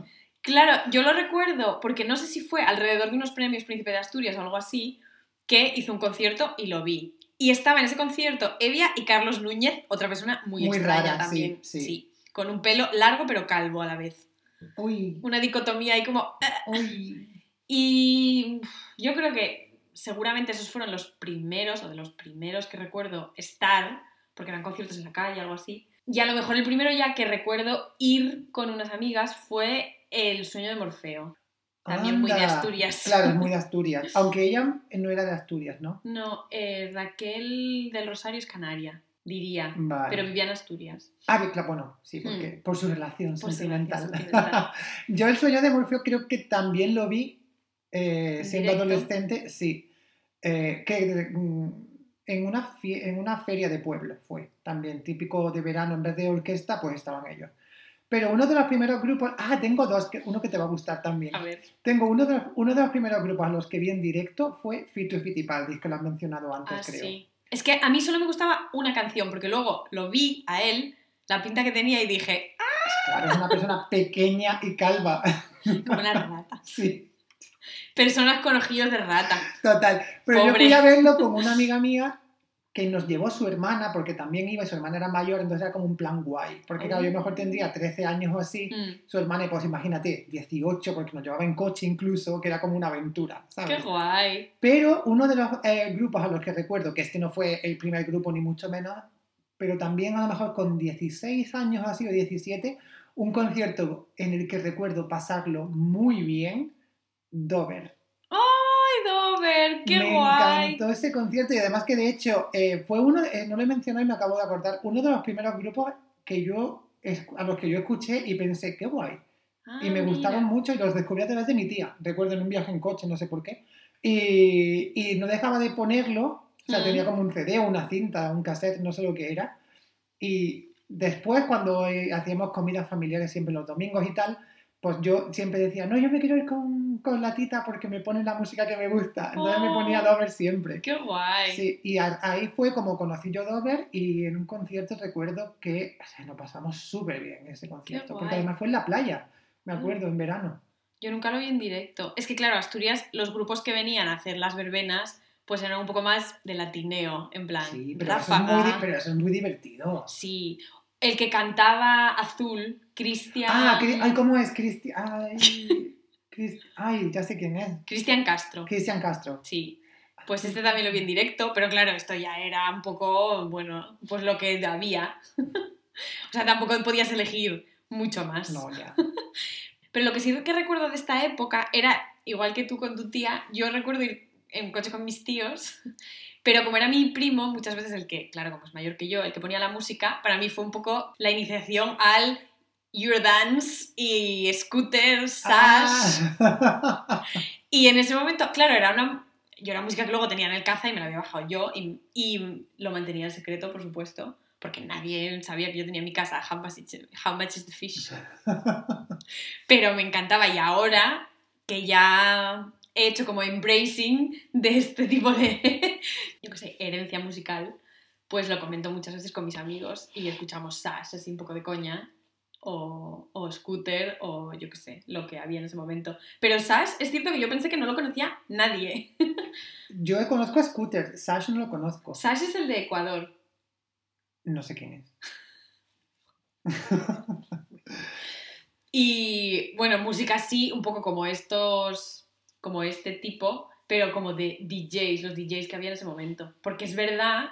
Claro, yo lo recuerdo porque no sé si fue alrededor de unos premios Príncipe de Asturias o algo así, que hizo un concierto y lo vi. Y estaba en ese concierto Evia y Carlos Núñez, otra persona muy, Muy extraña rara, también. sí, sí. Con un pelo largo pero calvo a la vez. Uy, Una dicotomía ahí como... "Ah". uy. Y yo creo que seguramente esos fueron los primeros, o de los primeros que recuerdo estar, porque eran conciertos en la calle, algo así. Y a lo mejor el primero ya que recuerdo ir con unas amigas fue El sueño de Morfeo. También muy de. Asturias. Claro, es muy de Asturias. Aunque ella no era de Asturias, ¿no? No, eh, Raquel del Rosario es canaria, diría. Vale. Pero vivía en Asturias. Ah, que claro, bueno, sí, porque por su relación Hmm. Por su sentimental. relación sentimental. Yo el sueño de Morfeo creo que también lo vi eh, ¿En siendo directo? adolescente, sí. Eh, que mm, en una, en una feria de pueblo fue también, típico de verano, en vez de orquesta, pues estaban ellos. Pero uno de los primeros grupos, ah, tengo dos, uno que te va a gustar también. A ver. Tengo uno de, los, uno de los primeros grupos a los que vi en directo fue Fito y Fitipaldis, que lo has mencionado antes, Ah, creo. sí. Es que a mí solo me gustaba una canción, porque luego lo vi a él, la pinta que tenía y dije, Claro, es una persona pequeña y calva. "Ah, como una rata. sí. Personas con ojillos de rata. Total. Pero yo fui a verlo con una amiga mía que nos llevó su hermana, porque también iba y su hermana era mayor, entonces era como un plan guay. Porque claro, yo mejor tendría 13 años o así, Mm, su hermana, pues imagínate, 18, porque nos llevaba en coche incluso, que era como una aventura, ¿sabes? ¡Qué guay! Pero uno de los eh, grupos a los que recuerdo, que este no fue el primer grupo ni mucho menos, pero también a lo mejor con 16 años así o 17, un concierto en el que recuerdo pasarlo muy bien, Dover. ¡Ay, Dover! ¡Qué me guay! encantó ese concierto y además que de hecho eh, fue uno, eh, no lo he mencionado y me acabo de acordar, uno de los primeros grupos que yo, a los que yo escuché y pensé, qué guay. Ah, y me gustaron mira. mucho y los descubrí a través de mi tía, recuerdo en un viaje en coche, no sé por qué. Y, y no dejaba de ponerlo, o sea, Mm. tenía como un CD una cinta, un cassette, no sé lo que era. Y después, cuando eh, hacíamos comidas familiares siempre los domingos y tal, pues yo siempre decía, no, yo me quiero ir con, con la tita porque me pone la música que me gusta. Entonces me ponía Oh. Dover siempre. ¡Qué guay! Sí, y a- ahí fue como conocí yo Dover y en un concierto recuerdo que o sea, nos pasamos súper bien ese concierto, porque además fue en la playa, me Mm. acuerdo, en verano. Yo nunca lo vi en directo. Es que, claro, Asturias, los grupos que venían a hacer las verbenas, pues eran un poco más de latineo, en plan. Sí, pero eso, es muy, pero eso es muy divertido. Sí. El que cantaba azul, Cristian. Ah, ¿cómo es? Cristi ay, ya sé quién es. Cristian Castro. Cristian Castro. Sí. Pues este también lo vi en directo, pero claro, esto ya era un poco, bueno, pues lo que había. o sea, tampoco podías elegir mucho más. No, ya. Pero lo que sí que recuerdo de esta época era, igual que tú con tu tía, yo recuerdo ir en coche con mis tíos, pero como era mi primo, muchas veces el que, claro, como es mayor que yo, el que ponía la música, para mí fue un poco la iniciación al Eurodance y Scooter, Sash. Ah. Y en ese momento, claro, era una... Yo era música que luego tenía en el caza y me la había bajado yo y, y lo mantenía en secreto, por supuesto, porque nadie sabía que yo tenía en mi casa How Much is, How much is the Fish. Pero me encantaba y ahora que ya he hecho como embracing de este tipo de, yo qué sé, herencia musical, pues lo comento muchas veces con mis amigos y escuchamos Sash, así un poco de coña, o, o Scooter, o yo qué sé, lo que había en ese momento. Pero Sash, es cierto que yo pensé que no lo conocía nadie. Yo conozco a Scooter, Sash no lo conozco. Sash es el de Ecuador. No sé quién es. Y bueno, música así, un poco como estos, como este tipo, pero como de DJs, los DJs que había en ese momento. Porque es verdad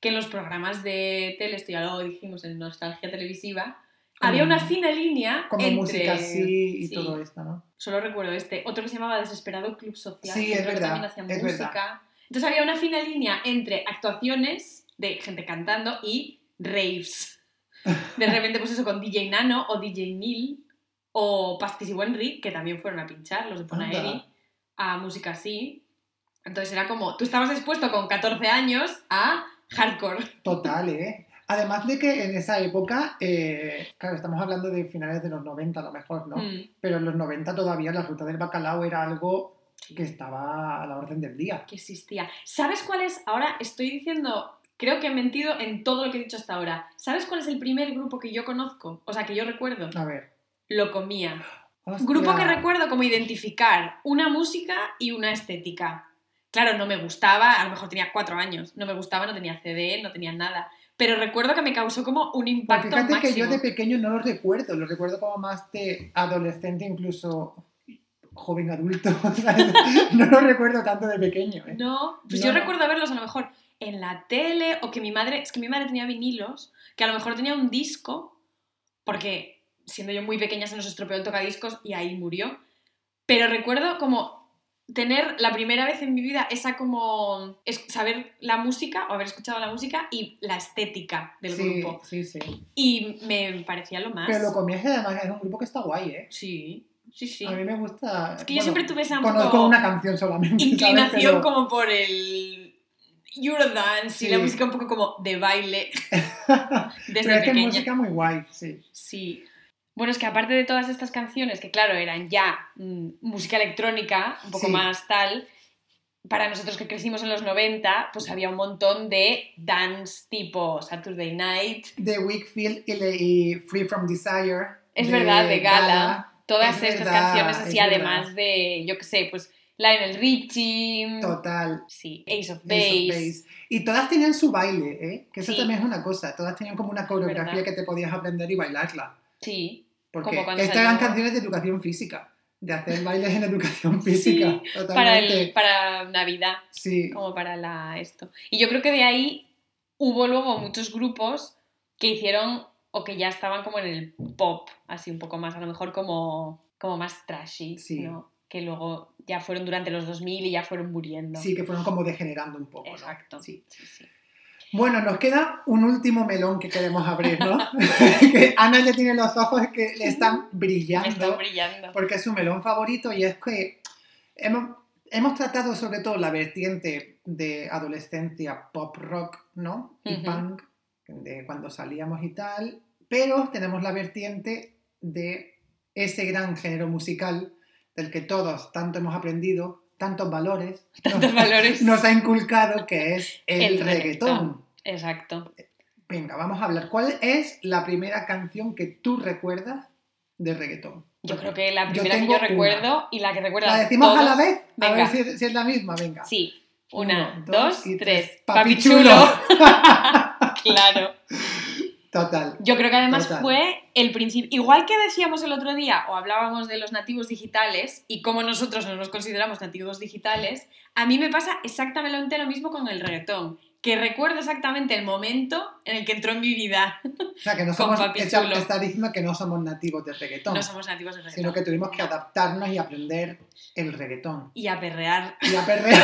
que en los programas de tele, esto ya lo dijimos en Nostalgia Televisiva, había una fina línea Como entre... música así y sí. todo esto, ¿no? Solo recuerdo este. Otro que se llamaba Desesperado Club Social. Sí, que es verdad, también hacían es música. Entonces había una fina línea entre actuaciones de gente cantando y raves. De repente, pues eso, con DJ Nano o DJ Neil o Pastis y Wenry, que también fueron a pinchar, los de Ponaeri, a música así. Entonces era como, tú estabas expuesto con 14 años a hardcore. Total, ¿eh? Además de que en esa época, eh, claro, estamos hablando de finales de los 90 a lo mejor, ¿no? Mm, Pero en los 90 todavía la ruta del bacalao era algo que estaba a la orden del día. Que existía. ¿Sabes cuál es? Ahora estoy diciendo, creo que he mentido en todo lo que he dicho hasta ahora. ¿Sabes cuál es el primer grupo que yo conozco? O sea, que yo recuerdo. A ver. Lo comía. Hostia. Grupo que recuerdo como identificar una música y una estética. Claro, no me gustaba, a lo mejor tenía cuatro años, no me gustaba, no tenía CD, no tenía nada. Pero recuerdo que me causó como un Pues impacto fíjate máximo. que yo de pequeño no lo recuerdo, lo recuerdo como más de adolescente, incluso joven adulto. no lo recuerdo tanto de pequeño. ¿eh? No, pues No, yo no. recuerdo verlos a lo mejor en la tele o que mi madre, es que mi madre tenía vinilos, que a lo mejor tenía un disco, porque siendo yo muy pequeña se nos estropeó el tocadiscos y ahí murió. Pero recuerdo como tener la primera vez en mi vida esa como es saber la música o haber escuchado la música y la estética del sí, grupo. sí, sí. Y me parecía lo más. Pero lo comías y además es un grupo que está guay, ¿eh? Sí, sí, sí. A mí me gusta. Es que yo siempre tuve esa Conozco una canción solamente. inclinación Pero- como por el Eurodance y Sí. la música un poco como de baile desde Pero es que es pequeña. música muy guay, sí. Sí. Bueno, es que aparte de todas estas canciones, que claro, eran ya mm, música electrónica, un poco Sí. más tal, para nosotros que crecimos en los 90, pues había un montón de dance tipo Saturday Night, De Wakefield y, Free From Desire. Es verdad, de Gala. todas Es estas verdad, canciones es así, verdad. además de, yo qué sé, pues Lionel Richie, Total. sí, Ace of Ace of Base. Base. Y todas tenían su baile, ¿eh? Que eso Sí. también es una cosa. Todas tenían como una coreografía que te podías aprender y bailarla. Sí, Porque estas eran canciones de educación física. De hacer bailes en educación física. para, Totalmente. el, para Navidad, Sí. como para la esto. Y yo creo que de ahí hubo luego muchos grupos que hicieron o que ya estaban como en el pop, así un poco más, a lo mejor como, como más trashy, Sí. ¿no? Que luego ya fueron durante los 2000 y ya fueron muriendo. Sí, que fueron como degenerando un poco. ¿no? Exacto. Sí. Sí, sí. Bueno, nos queda un último melón que queremos abrir, ¿no? que Ana ya tiene los ojos que le están brillando. están brillando. porque es su melón favorito y es que hemos, hemos tratado sobre todo la vertiente de adolescencia pop rock, ¿no? Y punk, de cuando salíamos y tal, pero tenemos la vertiente de ese gran género musical del que todos tanto hemos aprendido, tantos valores, Tantos nos, valores. nos ha inculcado que es el, El reggaetón. reggaetón. Exacto. Venga, vamos a hablar. ¿Cuál es la primera canción que tú recuerdas de reggaetón? Yo creo que la Yo primera que tengo yo una. recuerdo y la que recuerda ¿La decimos a la vez? A ver si, si es la misma, venga. Sí. Una, Uno, dos, dos y tres. tres. Papi chulo. claro. Total. Yo creo que además Total. fue el principio. Igual que decíamos el otro día, o hablábamos de los nativos digitales y cómo nosotros no nos consideramos nativos digitales, a mí me pasa exactamente lo mismo con el reggaetón. Que recuerdo exactamente el momento en el que entró en mi vida. O sea, que no somos. Esa- está diciendo que no somos nativos del reggaetón, No somos nativos del reggaetón. sino que tuvimos que adaptarnos y aprender el reggaetón. Y a perrear. Y a perrear.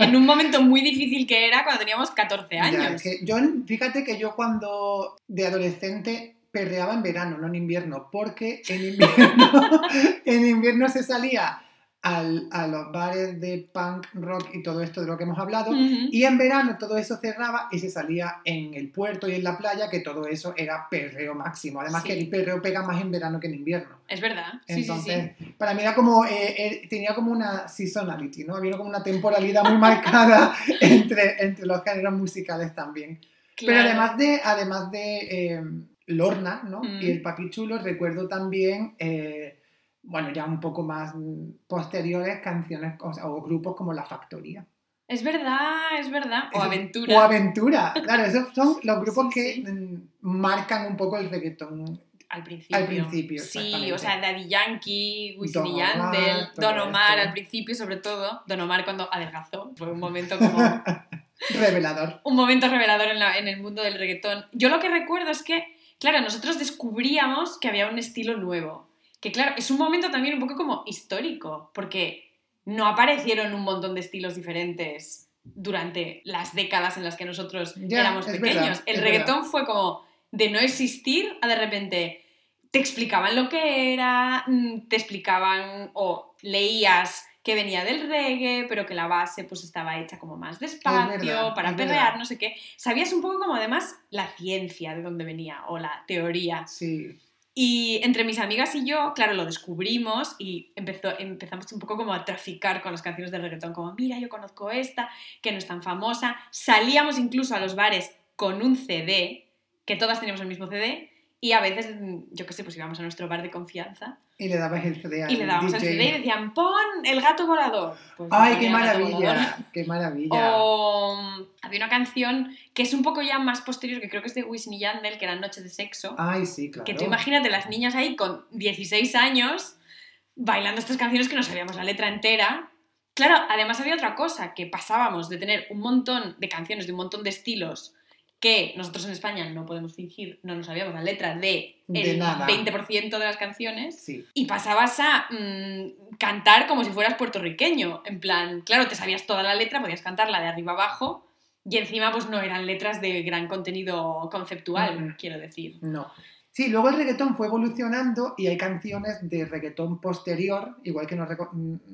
En un momento muy difícil que era cuando teníamos 14 Ya, años. es que yo, fíjate que yo cuando de adolescente perreaba en verano, no en invierno, porque en invierno, en invierno se salía al- a los bares de punk, rock y todo esto de lo que hemos hablado, Ujú. y en verano todo eso cerraba y se salía en el puerto y en la playa, que todo eso era perreo máximo. Además Sí. que el perreo pega más en verano que en invierno. Es verdad. Sí, sí, Entonces, sí. para mí era como, eh, eh, tenía como una seasonality, ¿no? Había como una temporalidad muy marcada entre, entre los géneros musicales también. Pero Claro. además de, además de eh, Lorna, ¿no? Mm. Y el Papi Chulo, recuerdo también, eh, bueno, ya un poco más mm, posteriores, canciones o, sea, o grupos como La Factoría. Es verdad, es verdad. O aventura. O Aventura. Claro, esos son los grupos Sí, que sí. mm, marcan un poco el reggaetón. Al principio. Al principio, Sí, o sea, Daddy Yankee, Wisin y Don Omar, Yandel, todo Don Omar esto. al principio, sobre todo. Don Omar cuando adelgazó. Fue un momento como. Revelador. un momento revelador en, la- en el mundo del reggaetón. Yo lo que recuerdo es que, claro, nosotros descubríamos que había un estilo nuevo. Que, claro, es un momento también un poco como histórico, porque no aparecieron un montón de estilos diferentes durante las décadas en las que nosotros Ya, éramos pequeños. verdad, el reggaetón fue como de no existir a de repente te explicaban lo que era, mm, te explicaban o leías que venía del reggae, pero que la base pues estaba hecha como más despacio, verdad, para perrear, no sé qué. Sabías un poco como además la ciencia de dónde venía o la teoría. Sí. Y entre mis amigas y yo, claro, lo descubrimos y empezó, empezamos un poco como a traficar con las canciones de reggaetón, como, mira, yo conozco esta, que no es tan famosa. Salíamos incluso a los bares con un CD, que todas teníamos el mismo CD, y a veces, yo qué sé, pues íbamos a nuestro bar de confianza. Y le dabas el CD Y le dábamos el DJ. CD y decían, pon el gato volador. Pues ¡Ay, qué el maravilla! ¡Qué maravilla! O mm, había una canción que es un poco ya más posterior, que creo que es de Wisin y Yandel, que era Noche de Sexo. ¡Ay, sí, claro! Que tú imagínate las niñas ahí con 16 años bailando estas canciones que no sabíamos la letra entera. Claro, además había otra cosa, que pasábamos de tener un montón de canciones de un montón de estilos que nosotros en España no podemos fingir, no nos sabíamos la letra de De el nada. 20% de las canciones Sí. y pasabas a mm, cantar como si fueras puertorriqueño. En plan, claro, te sabías toda la letra, podías cantarla de arriba abajo y encima pues no eran letras de gran contenido conceptual, Mm. quiero decir. No. Sí, luego el reggaetón fue evolucionando y hay canciones de reggaetón posterior, igual que nos,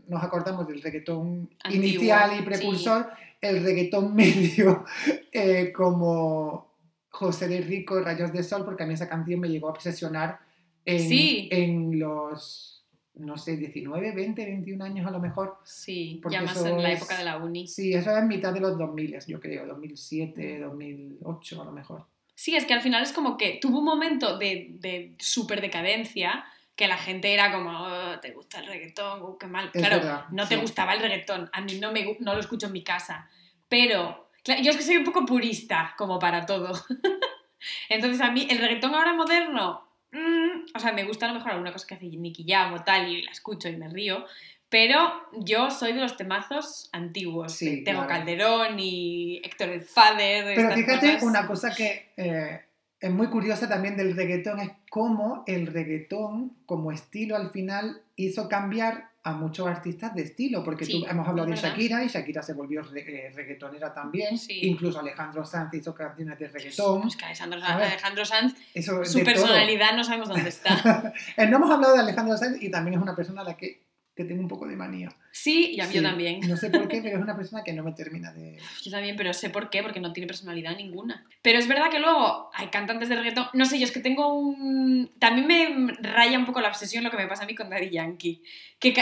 nos acordamos del reggaetón Antiguo, inicial y precursor, el reggaetón medio eh, como José de Rico, Rayos de Sol, porque a mí esa canción me llegó a obsesionar en, Sí. en los, no sé, 19, 20, 21 años a lo mejor. Sí, ya más en la es- época de la uni. Sí, eso es en mitad de los 2000, yo creo, 2007, 2008 a lo mejor. Sí, es que al final es como que tuvo un momento de, de súper decadencia que la gente era como, "Oh, ¿te gusta el reggaetón? Uh, qué mal. Es claro, verdad, no te sí. gustaba el reggaetón, a mí no, me, no lo escucho en mi casa, pero claro, yo es que soy un poco purista como para todo. Entonces a mí el reggaetón ahora moderno, mm, o sea, me gusta a lo mejor alguna cosa que hace Nicky Jam o tal y la escucho y me río, pero yo soy de los temazos antiguos, Sí, de Tego claro. Calderón y Héctor el Father. Pero fíjate, cosas. una cosa que eh, es muy curiosa también del reggaetón es cómo el reggaetón como estilo al final hizo cambiar a muchos artistas de estilo, porque Sí, tú, hemos hablado de. Shakira y Shakira se volvió re- eh, reggaetonera también, Sí. incluso Alejandro Sanz hizo canciones de reggaetón, Es que Alejandro. Alejandro Sanz, eso su de todo. personalidad no sabemos dónde está. Eh, no hemos hablado de Alejandro Sanz y también es una persona a la que, que tengo un poco de manía. Sí, y a mí yo también. No sé por qué, pero es una persona que no me termina de... Yo también, pero sé por qué, porque no tiene personalidad ninguna. Pero es verdad que luego hay cantantes de reggaetón. No sé, yo es que tengo un. También me raya un poco la obsesión lo que me pasa a mí con Daddy Yankee. Que,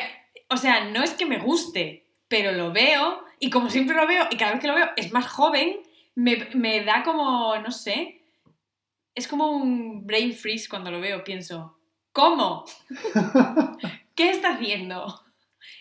o sea, no es que me guste, pero lo veo, y como siempre lo veo, y cada vez que lo veo es más joven, me, me da como. No sé. Es como un brain freeze cuando lo veo. Pienso, ¿cómo? ¿Qué está haciendo?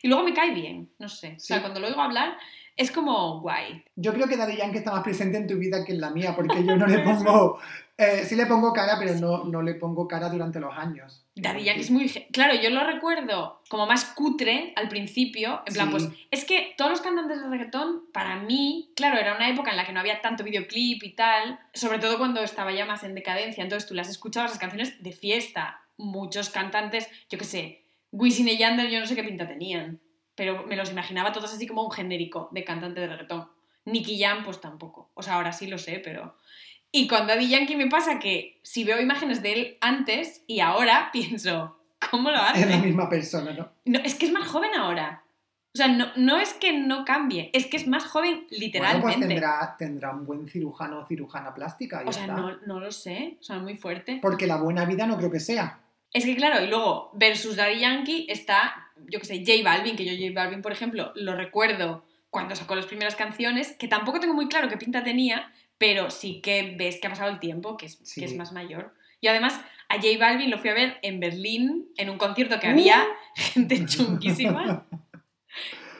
Y luego me cae bien, no sé. O sea, Sí. cuando lo oigo hablar, es como guay. Yo creo que Daddy Yankee está más presente en tu vida que en la mía, porque yo no le pongo, eh, sí le pongo cara, pero no, no le pongo cara durante los años. Daddy Yankee es muy... Claro, yo lo recuerdo como más cutre al principio, en plan, Sí. pues es que todos los cantantes de reggaetón, para mí, claro, era una época en la que no había tanto videoclip y tal, sobre todo cuando estaba ya más en decadencia, entonces tú las escuchabas las canciones de fiesta, muchos cantantes, yo qué sé, Wisin y Yandel, yo no sé qué pinta tenían, pero me los imaginaba todos así como un genérico de cantante de reggaetón. Nicky Jam, pues tampoco, o sea, ahora sí lo sé, pero... Y con Daddy Yankee me pasa que si veo imágenes de él antes y ahora, pienso, ¿cómo lo Es la hace? misma persona, ¿no? No, es que es más joven ahora. O sea, no, no es que no cambie, es que es más joven Bueno, pues literalmente. tendrá, tendrá un buen cirujano o cirujana plástica. y o sea, está. no, no lo sé, o sea, muy fuerte. Porque la buena vida no creo que sea. Es que claro, y luego versus Daddy Yankee está, yo que sé, J Balvin, que yo J Balvin, por ejemplo, lo recuerdo cuando sacó las primeras canciones, que tampoco tengo muy claro qué pinta tenía, pero sí que ves que ha pasado el tiempo, que es, Sí. que es más mayor. Y además, a J Balvin lo fui a ver en Berlín, en un concierto que había gente chunguísima.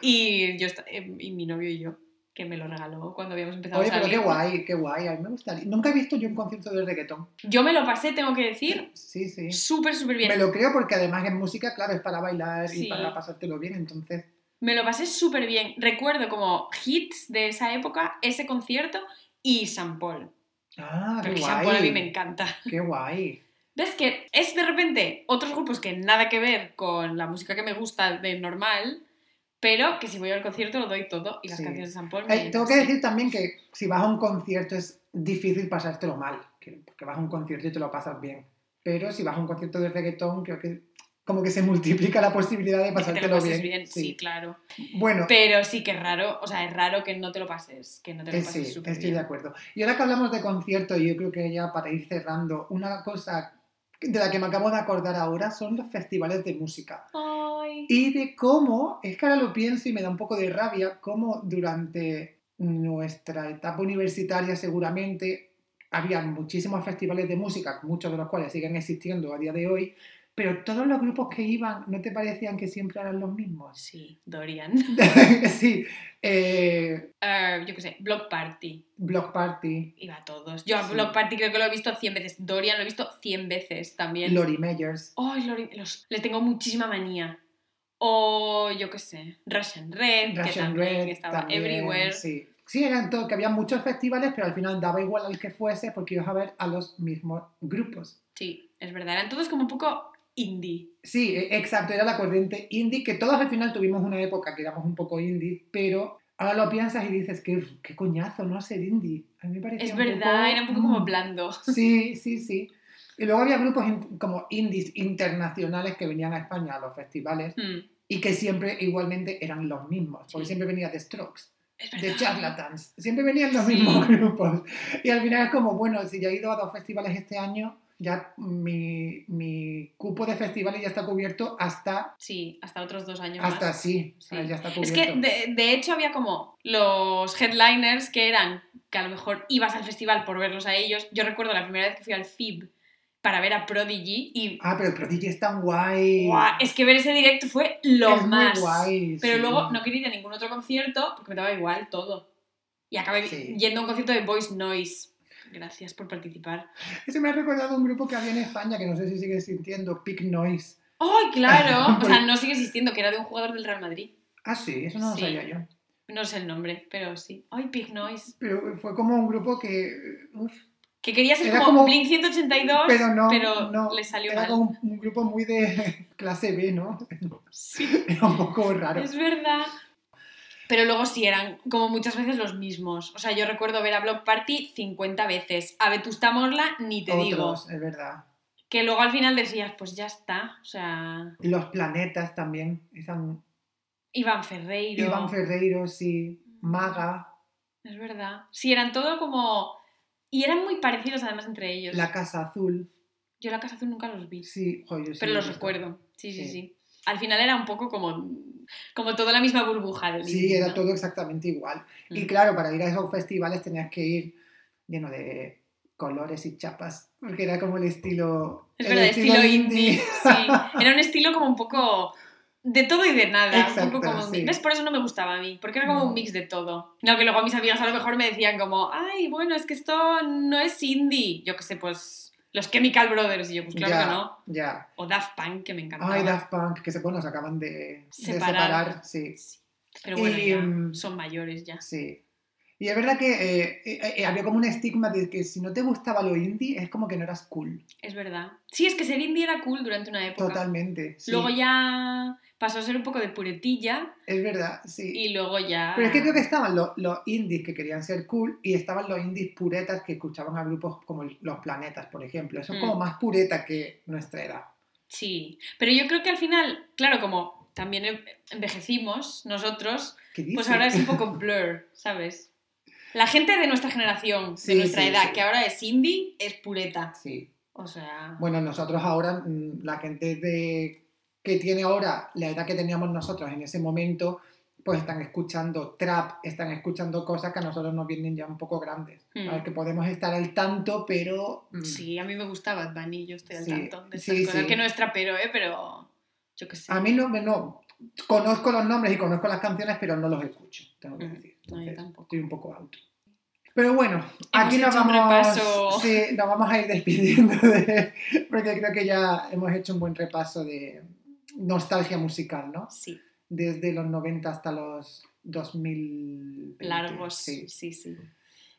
Y, yo, eh, y mi novio y yo, que me lo regaló cuando habíamos empezado Oye, a pero salir. qué guay, qué guay. A mí me gustaría. Nunca he visto yo un concierto de reggaetón. Yo me lo pasé, tengo que decir, Sí, sí. súper, súper bien. Me lo creo porque además en música, claro, es para bailar Sí. y para pasártelo bien, entonces. Me lo pasé súper bien. Recuerdo como hits de esa época, ese concierto y San Paul. Ah, qué Porque guay. San Paul a mí me encanta. Qué guay. ¿Ves que es de repente otros grupos que nada que ver con la música que me gusta de normal, pero que si voy al concierto lo doy todo y las Sí. canciones de San Paul me... Eh, tengo que decir también que si vas a un concierto es difícil pasártelo mal, que- porque vas a un concierto y te lo pasas bien. Pero si vas a un concierto de reggaetón, creo que como que se multiplica la posibilidad de que te lo pasártelo bien. bien. Sí. claro. Bueno, Pero sí que es raro, o sea, es raro que no te lo pases, que no te lo eh, pases sí, estoy de acuerdo. Y ahora que hablamos de concierto, yo creo que ya para ir cerrando, una cosa de la que me acabo de acordar ahora son los festivales de música. Ay. Y de cómo, es que ahora lo pienso y me da un poco de rabia, cómo durante nuestra etapa universitaria seguramente había muchísimos festivales de música, muchos de los cuales siguen existiendo a día de hoy, pero todos los grupos que iban, ¿no te parecían que siempre eran los mismos? Sí, Dorian. sí, eh, Eh, yo qué sé, Block Party. Block Party, Iba a todos. Yo a Sí. Block Party creo que lo he visto 100 veces. Dorian lo he visto 100 veces también. Lori Meyers. Ay, Lori- los- les tengo muchísima manía. O yo qué sé, Russian Red, que Russian también Red, estaba también, everywhere. Sí. Sí, eran todo, que había muchos festivales, pero al final daba igual al que fuese porque ibas a ver a los mismos grupos. Sí, es verdad. Eran todos como un poco indie. Sí, e- exacto, era la corriente indie, que todos al final tuvimos una época que éramos un poco indie, pero ahora lo piensas y dices, qué, qué coñazo, ¿no? Ser indie. A mí me parecía Es un verdad, poco, era un poco como mm, blando. Sí, sí, sí. Y luego había grupos in- como indies internacionales que venían a España a los festivales Mm, y que siempre igualmente eran los mismos, porque Sí. siempre venía The Strokes. es de charlatans. Siempre venían los Sí. mismos grupos. Y al final es como, bueno, si ya he ido a dos festivales este año, ya mi, mi cupo de festivales ya está cubierto hasta, Sí, hasta otros dos años hasta más. sí, Sí. ya está Es cubierto. que de, de hecho había como los headliners que eran que a lo mejor ibas al festival por verlos a ellos. Yo recuerdo la primera vez que fui al FIB para ver a Prodigy y Ah, pero Prodigy es tan guay. ¡guau! es que ver ese directo fue lo es más. muy guay. Pero sí. luego no quería ir a ningún otro concierto porque me daba igual todo. Y acabé Sí. yendo a un concierto de Voice Noise. Gracias por participar. Eso me ha recordado un grupo que había en España, que no sé si sigue sintiendo, Pick Noise. ¡Ay, claro! O sea, no sigue existiendo, que era de un jugador del Real Madrid. Ah, sí, eso no lo Sí. sabía yo. No sé el nombre, pero sí. ¡Ay, Big Noise! Pero fue como un grupo que... uf, Que quería ser como, como- Blink 182, pero no, pero no, le salió era mal. como un, un grupo muy de clase B, ¿no? Sí, Era un poco raro. es verdad. Pero luego sí eran como muchas veces los mismos. O sea, yo recuerdo ver a Block Party 50 veces. A Vetusta Morla ni te digo. Otros, es verdad. Que luego al final decías, pues ya está. O sea, Los planetas también. Están Iván Ferreiro. Iván Ferreiro, sí. Maga, Es verdad. Sí, eran todo como... Y eran muy parecidos además entre ellos. La Casa Azul. Yo la Casa Azul nunca los vi. Sí, joder, sí pero los recuerdo. Sí, sí, Sí. sí, Al final era un poco como... Como toda la misma burbuja del Sí, era ¿no? todo exactamente igual. Y Mm. claro, para ir a esos festivales tenías que ir lleno de colores y chapas, porque era como el estilo... Es el verdad, estilo indie. Sí. Era un estilo como un poco de todo y de nada. un poco como un sí. mix. ¿Ves? Por eso no me gustaba a mí, porque era como No. un mix de todo. No, que luego mis amigas a lo mejor me decían como, ay, bueno, es que esto no es indie. Yo qué sé, pues los Chemical Brothers. Y yo, pues claro ya, que no. Ya. O Daft Punk, que me encantaba. Ay, Daft Punk, que se, bueno, se acaban de de Separar. sí. Pero bueno, Y, ya mm, son mayores ya. Sí. Y es verdad que eh, eh, eh, había como un estigma de que si no te gustaba lo indie es como que no eras cool. Es verdad. Sí, es que ser indie era cool durante una época. Totalmente. sí. Luego ya pasó a ser un poco de puretilla Es verdad, sí. y luego ya... Pero es que creo que estaban los, los indies que querían ser cool y estaban los indies puretas que escuchaban a grupos como Los Planetas, por ejemplo. Eso es Mm. como más pureta que nuestra edad. Sí, pero yo creo que al final, claro, como también envejecimos nosotros, ¿Qué pues ahora es un poco blur, ¿sabes? La gente de nuestra generación, Sí, de nuestra sí, edad, sí. que ahora es indie, es pureta. Sí. O sea, Bueno, nosotros ahora, mm, la gente de, que tiene ahora la edad que teníamos nosotros en ese momento, pues están escuchando trap, están escuchando cosas que a nosotros nos vienen ya un poco grandes. Mm. A ver, que podemos estar al tanto, pero... mm, sí, a mí me gusta Bad Bunny, yo estoy al tanto de estas sí, cosas, que no es trapero, ¿eh? Pero yo qué sé. A mí no, no, conozco los nombres y conozco las canciones, pero no los escucho, tengo que Mm, decir. No, yo tampoco. Estoy un poco alto. Pero bueno, aquí nos vamos, sí, nos vamos a ir despidiendo de, porque creo que ya hemos hecho un buen repaso de nostalgia musical, ¿no? Sí, Desde los 90 hasta los 2000. largos, sí, sí.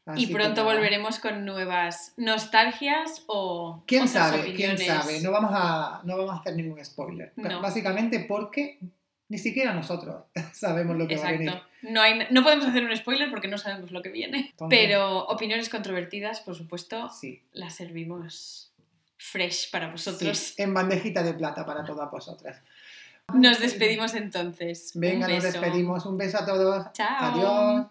Así Y pronto volveremos con nuevas nostalgias o ¿Quién otras sabe? opiniones. ¿Quién sabe? No vamos, a, no vamos a hacer ningún spoiler. No. Básicamente porque ni siquiera nosotros sabemos lo que va a venir. No, hay, no podemos hacer un spoiler porque no sabemos lo que viene. Entonces- Pero opiniones controvertidas, por supuesto, Sí. las servimos fresh para vosotros. Sí, en bandejita de plata para todas vosotras. Nos despedimos entonces. Venga, nos despedimos. Un beso a todos. Chao. Adiós.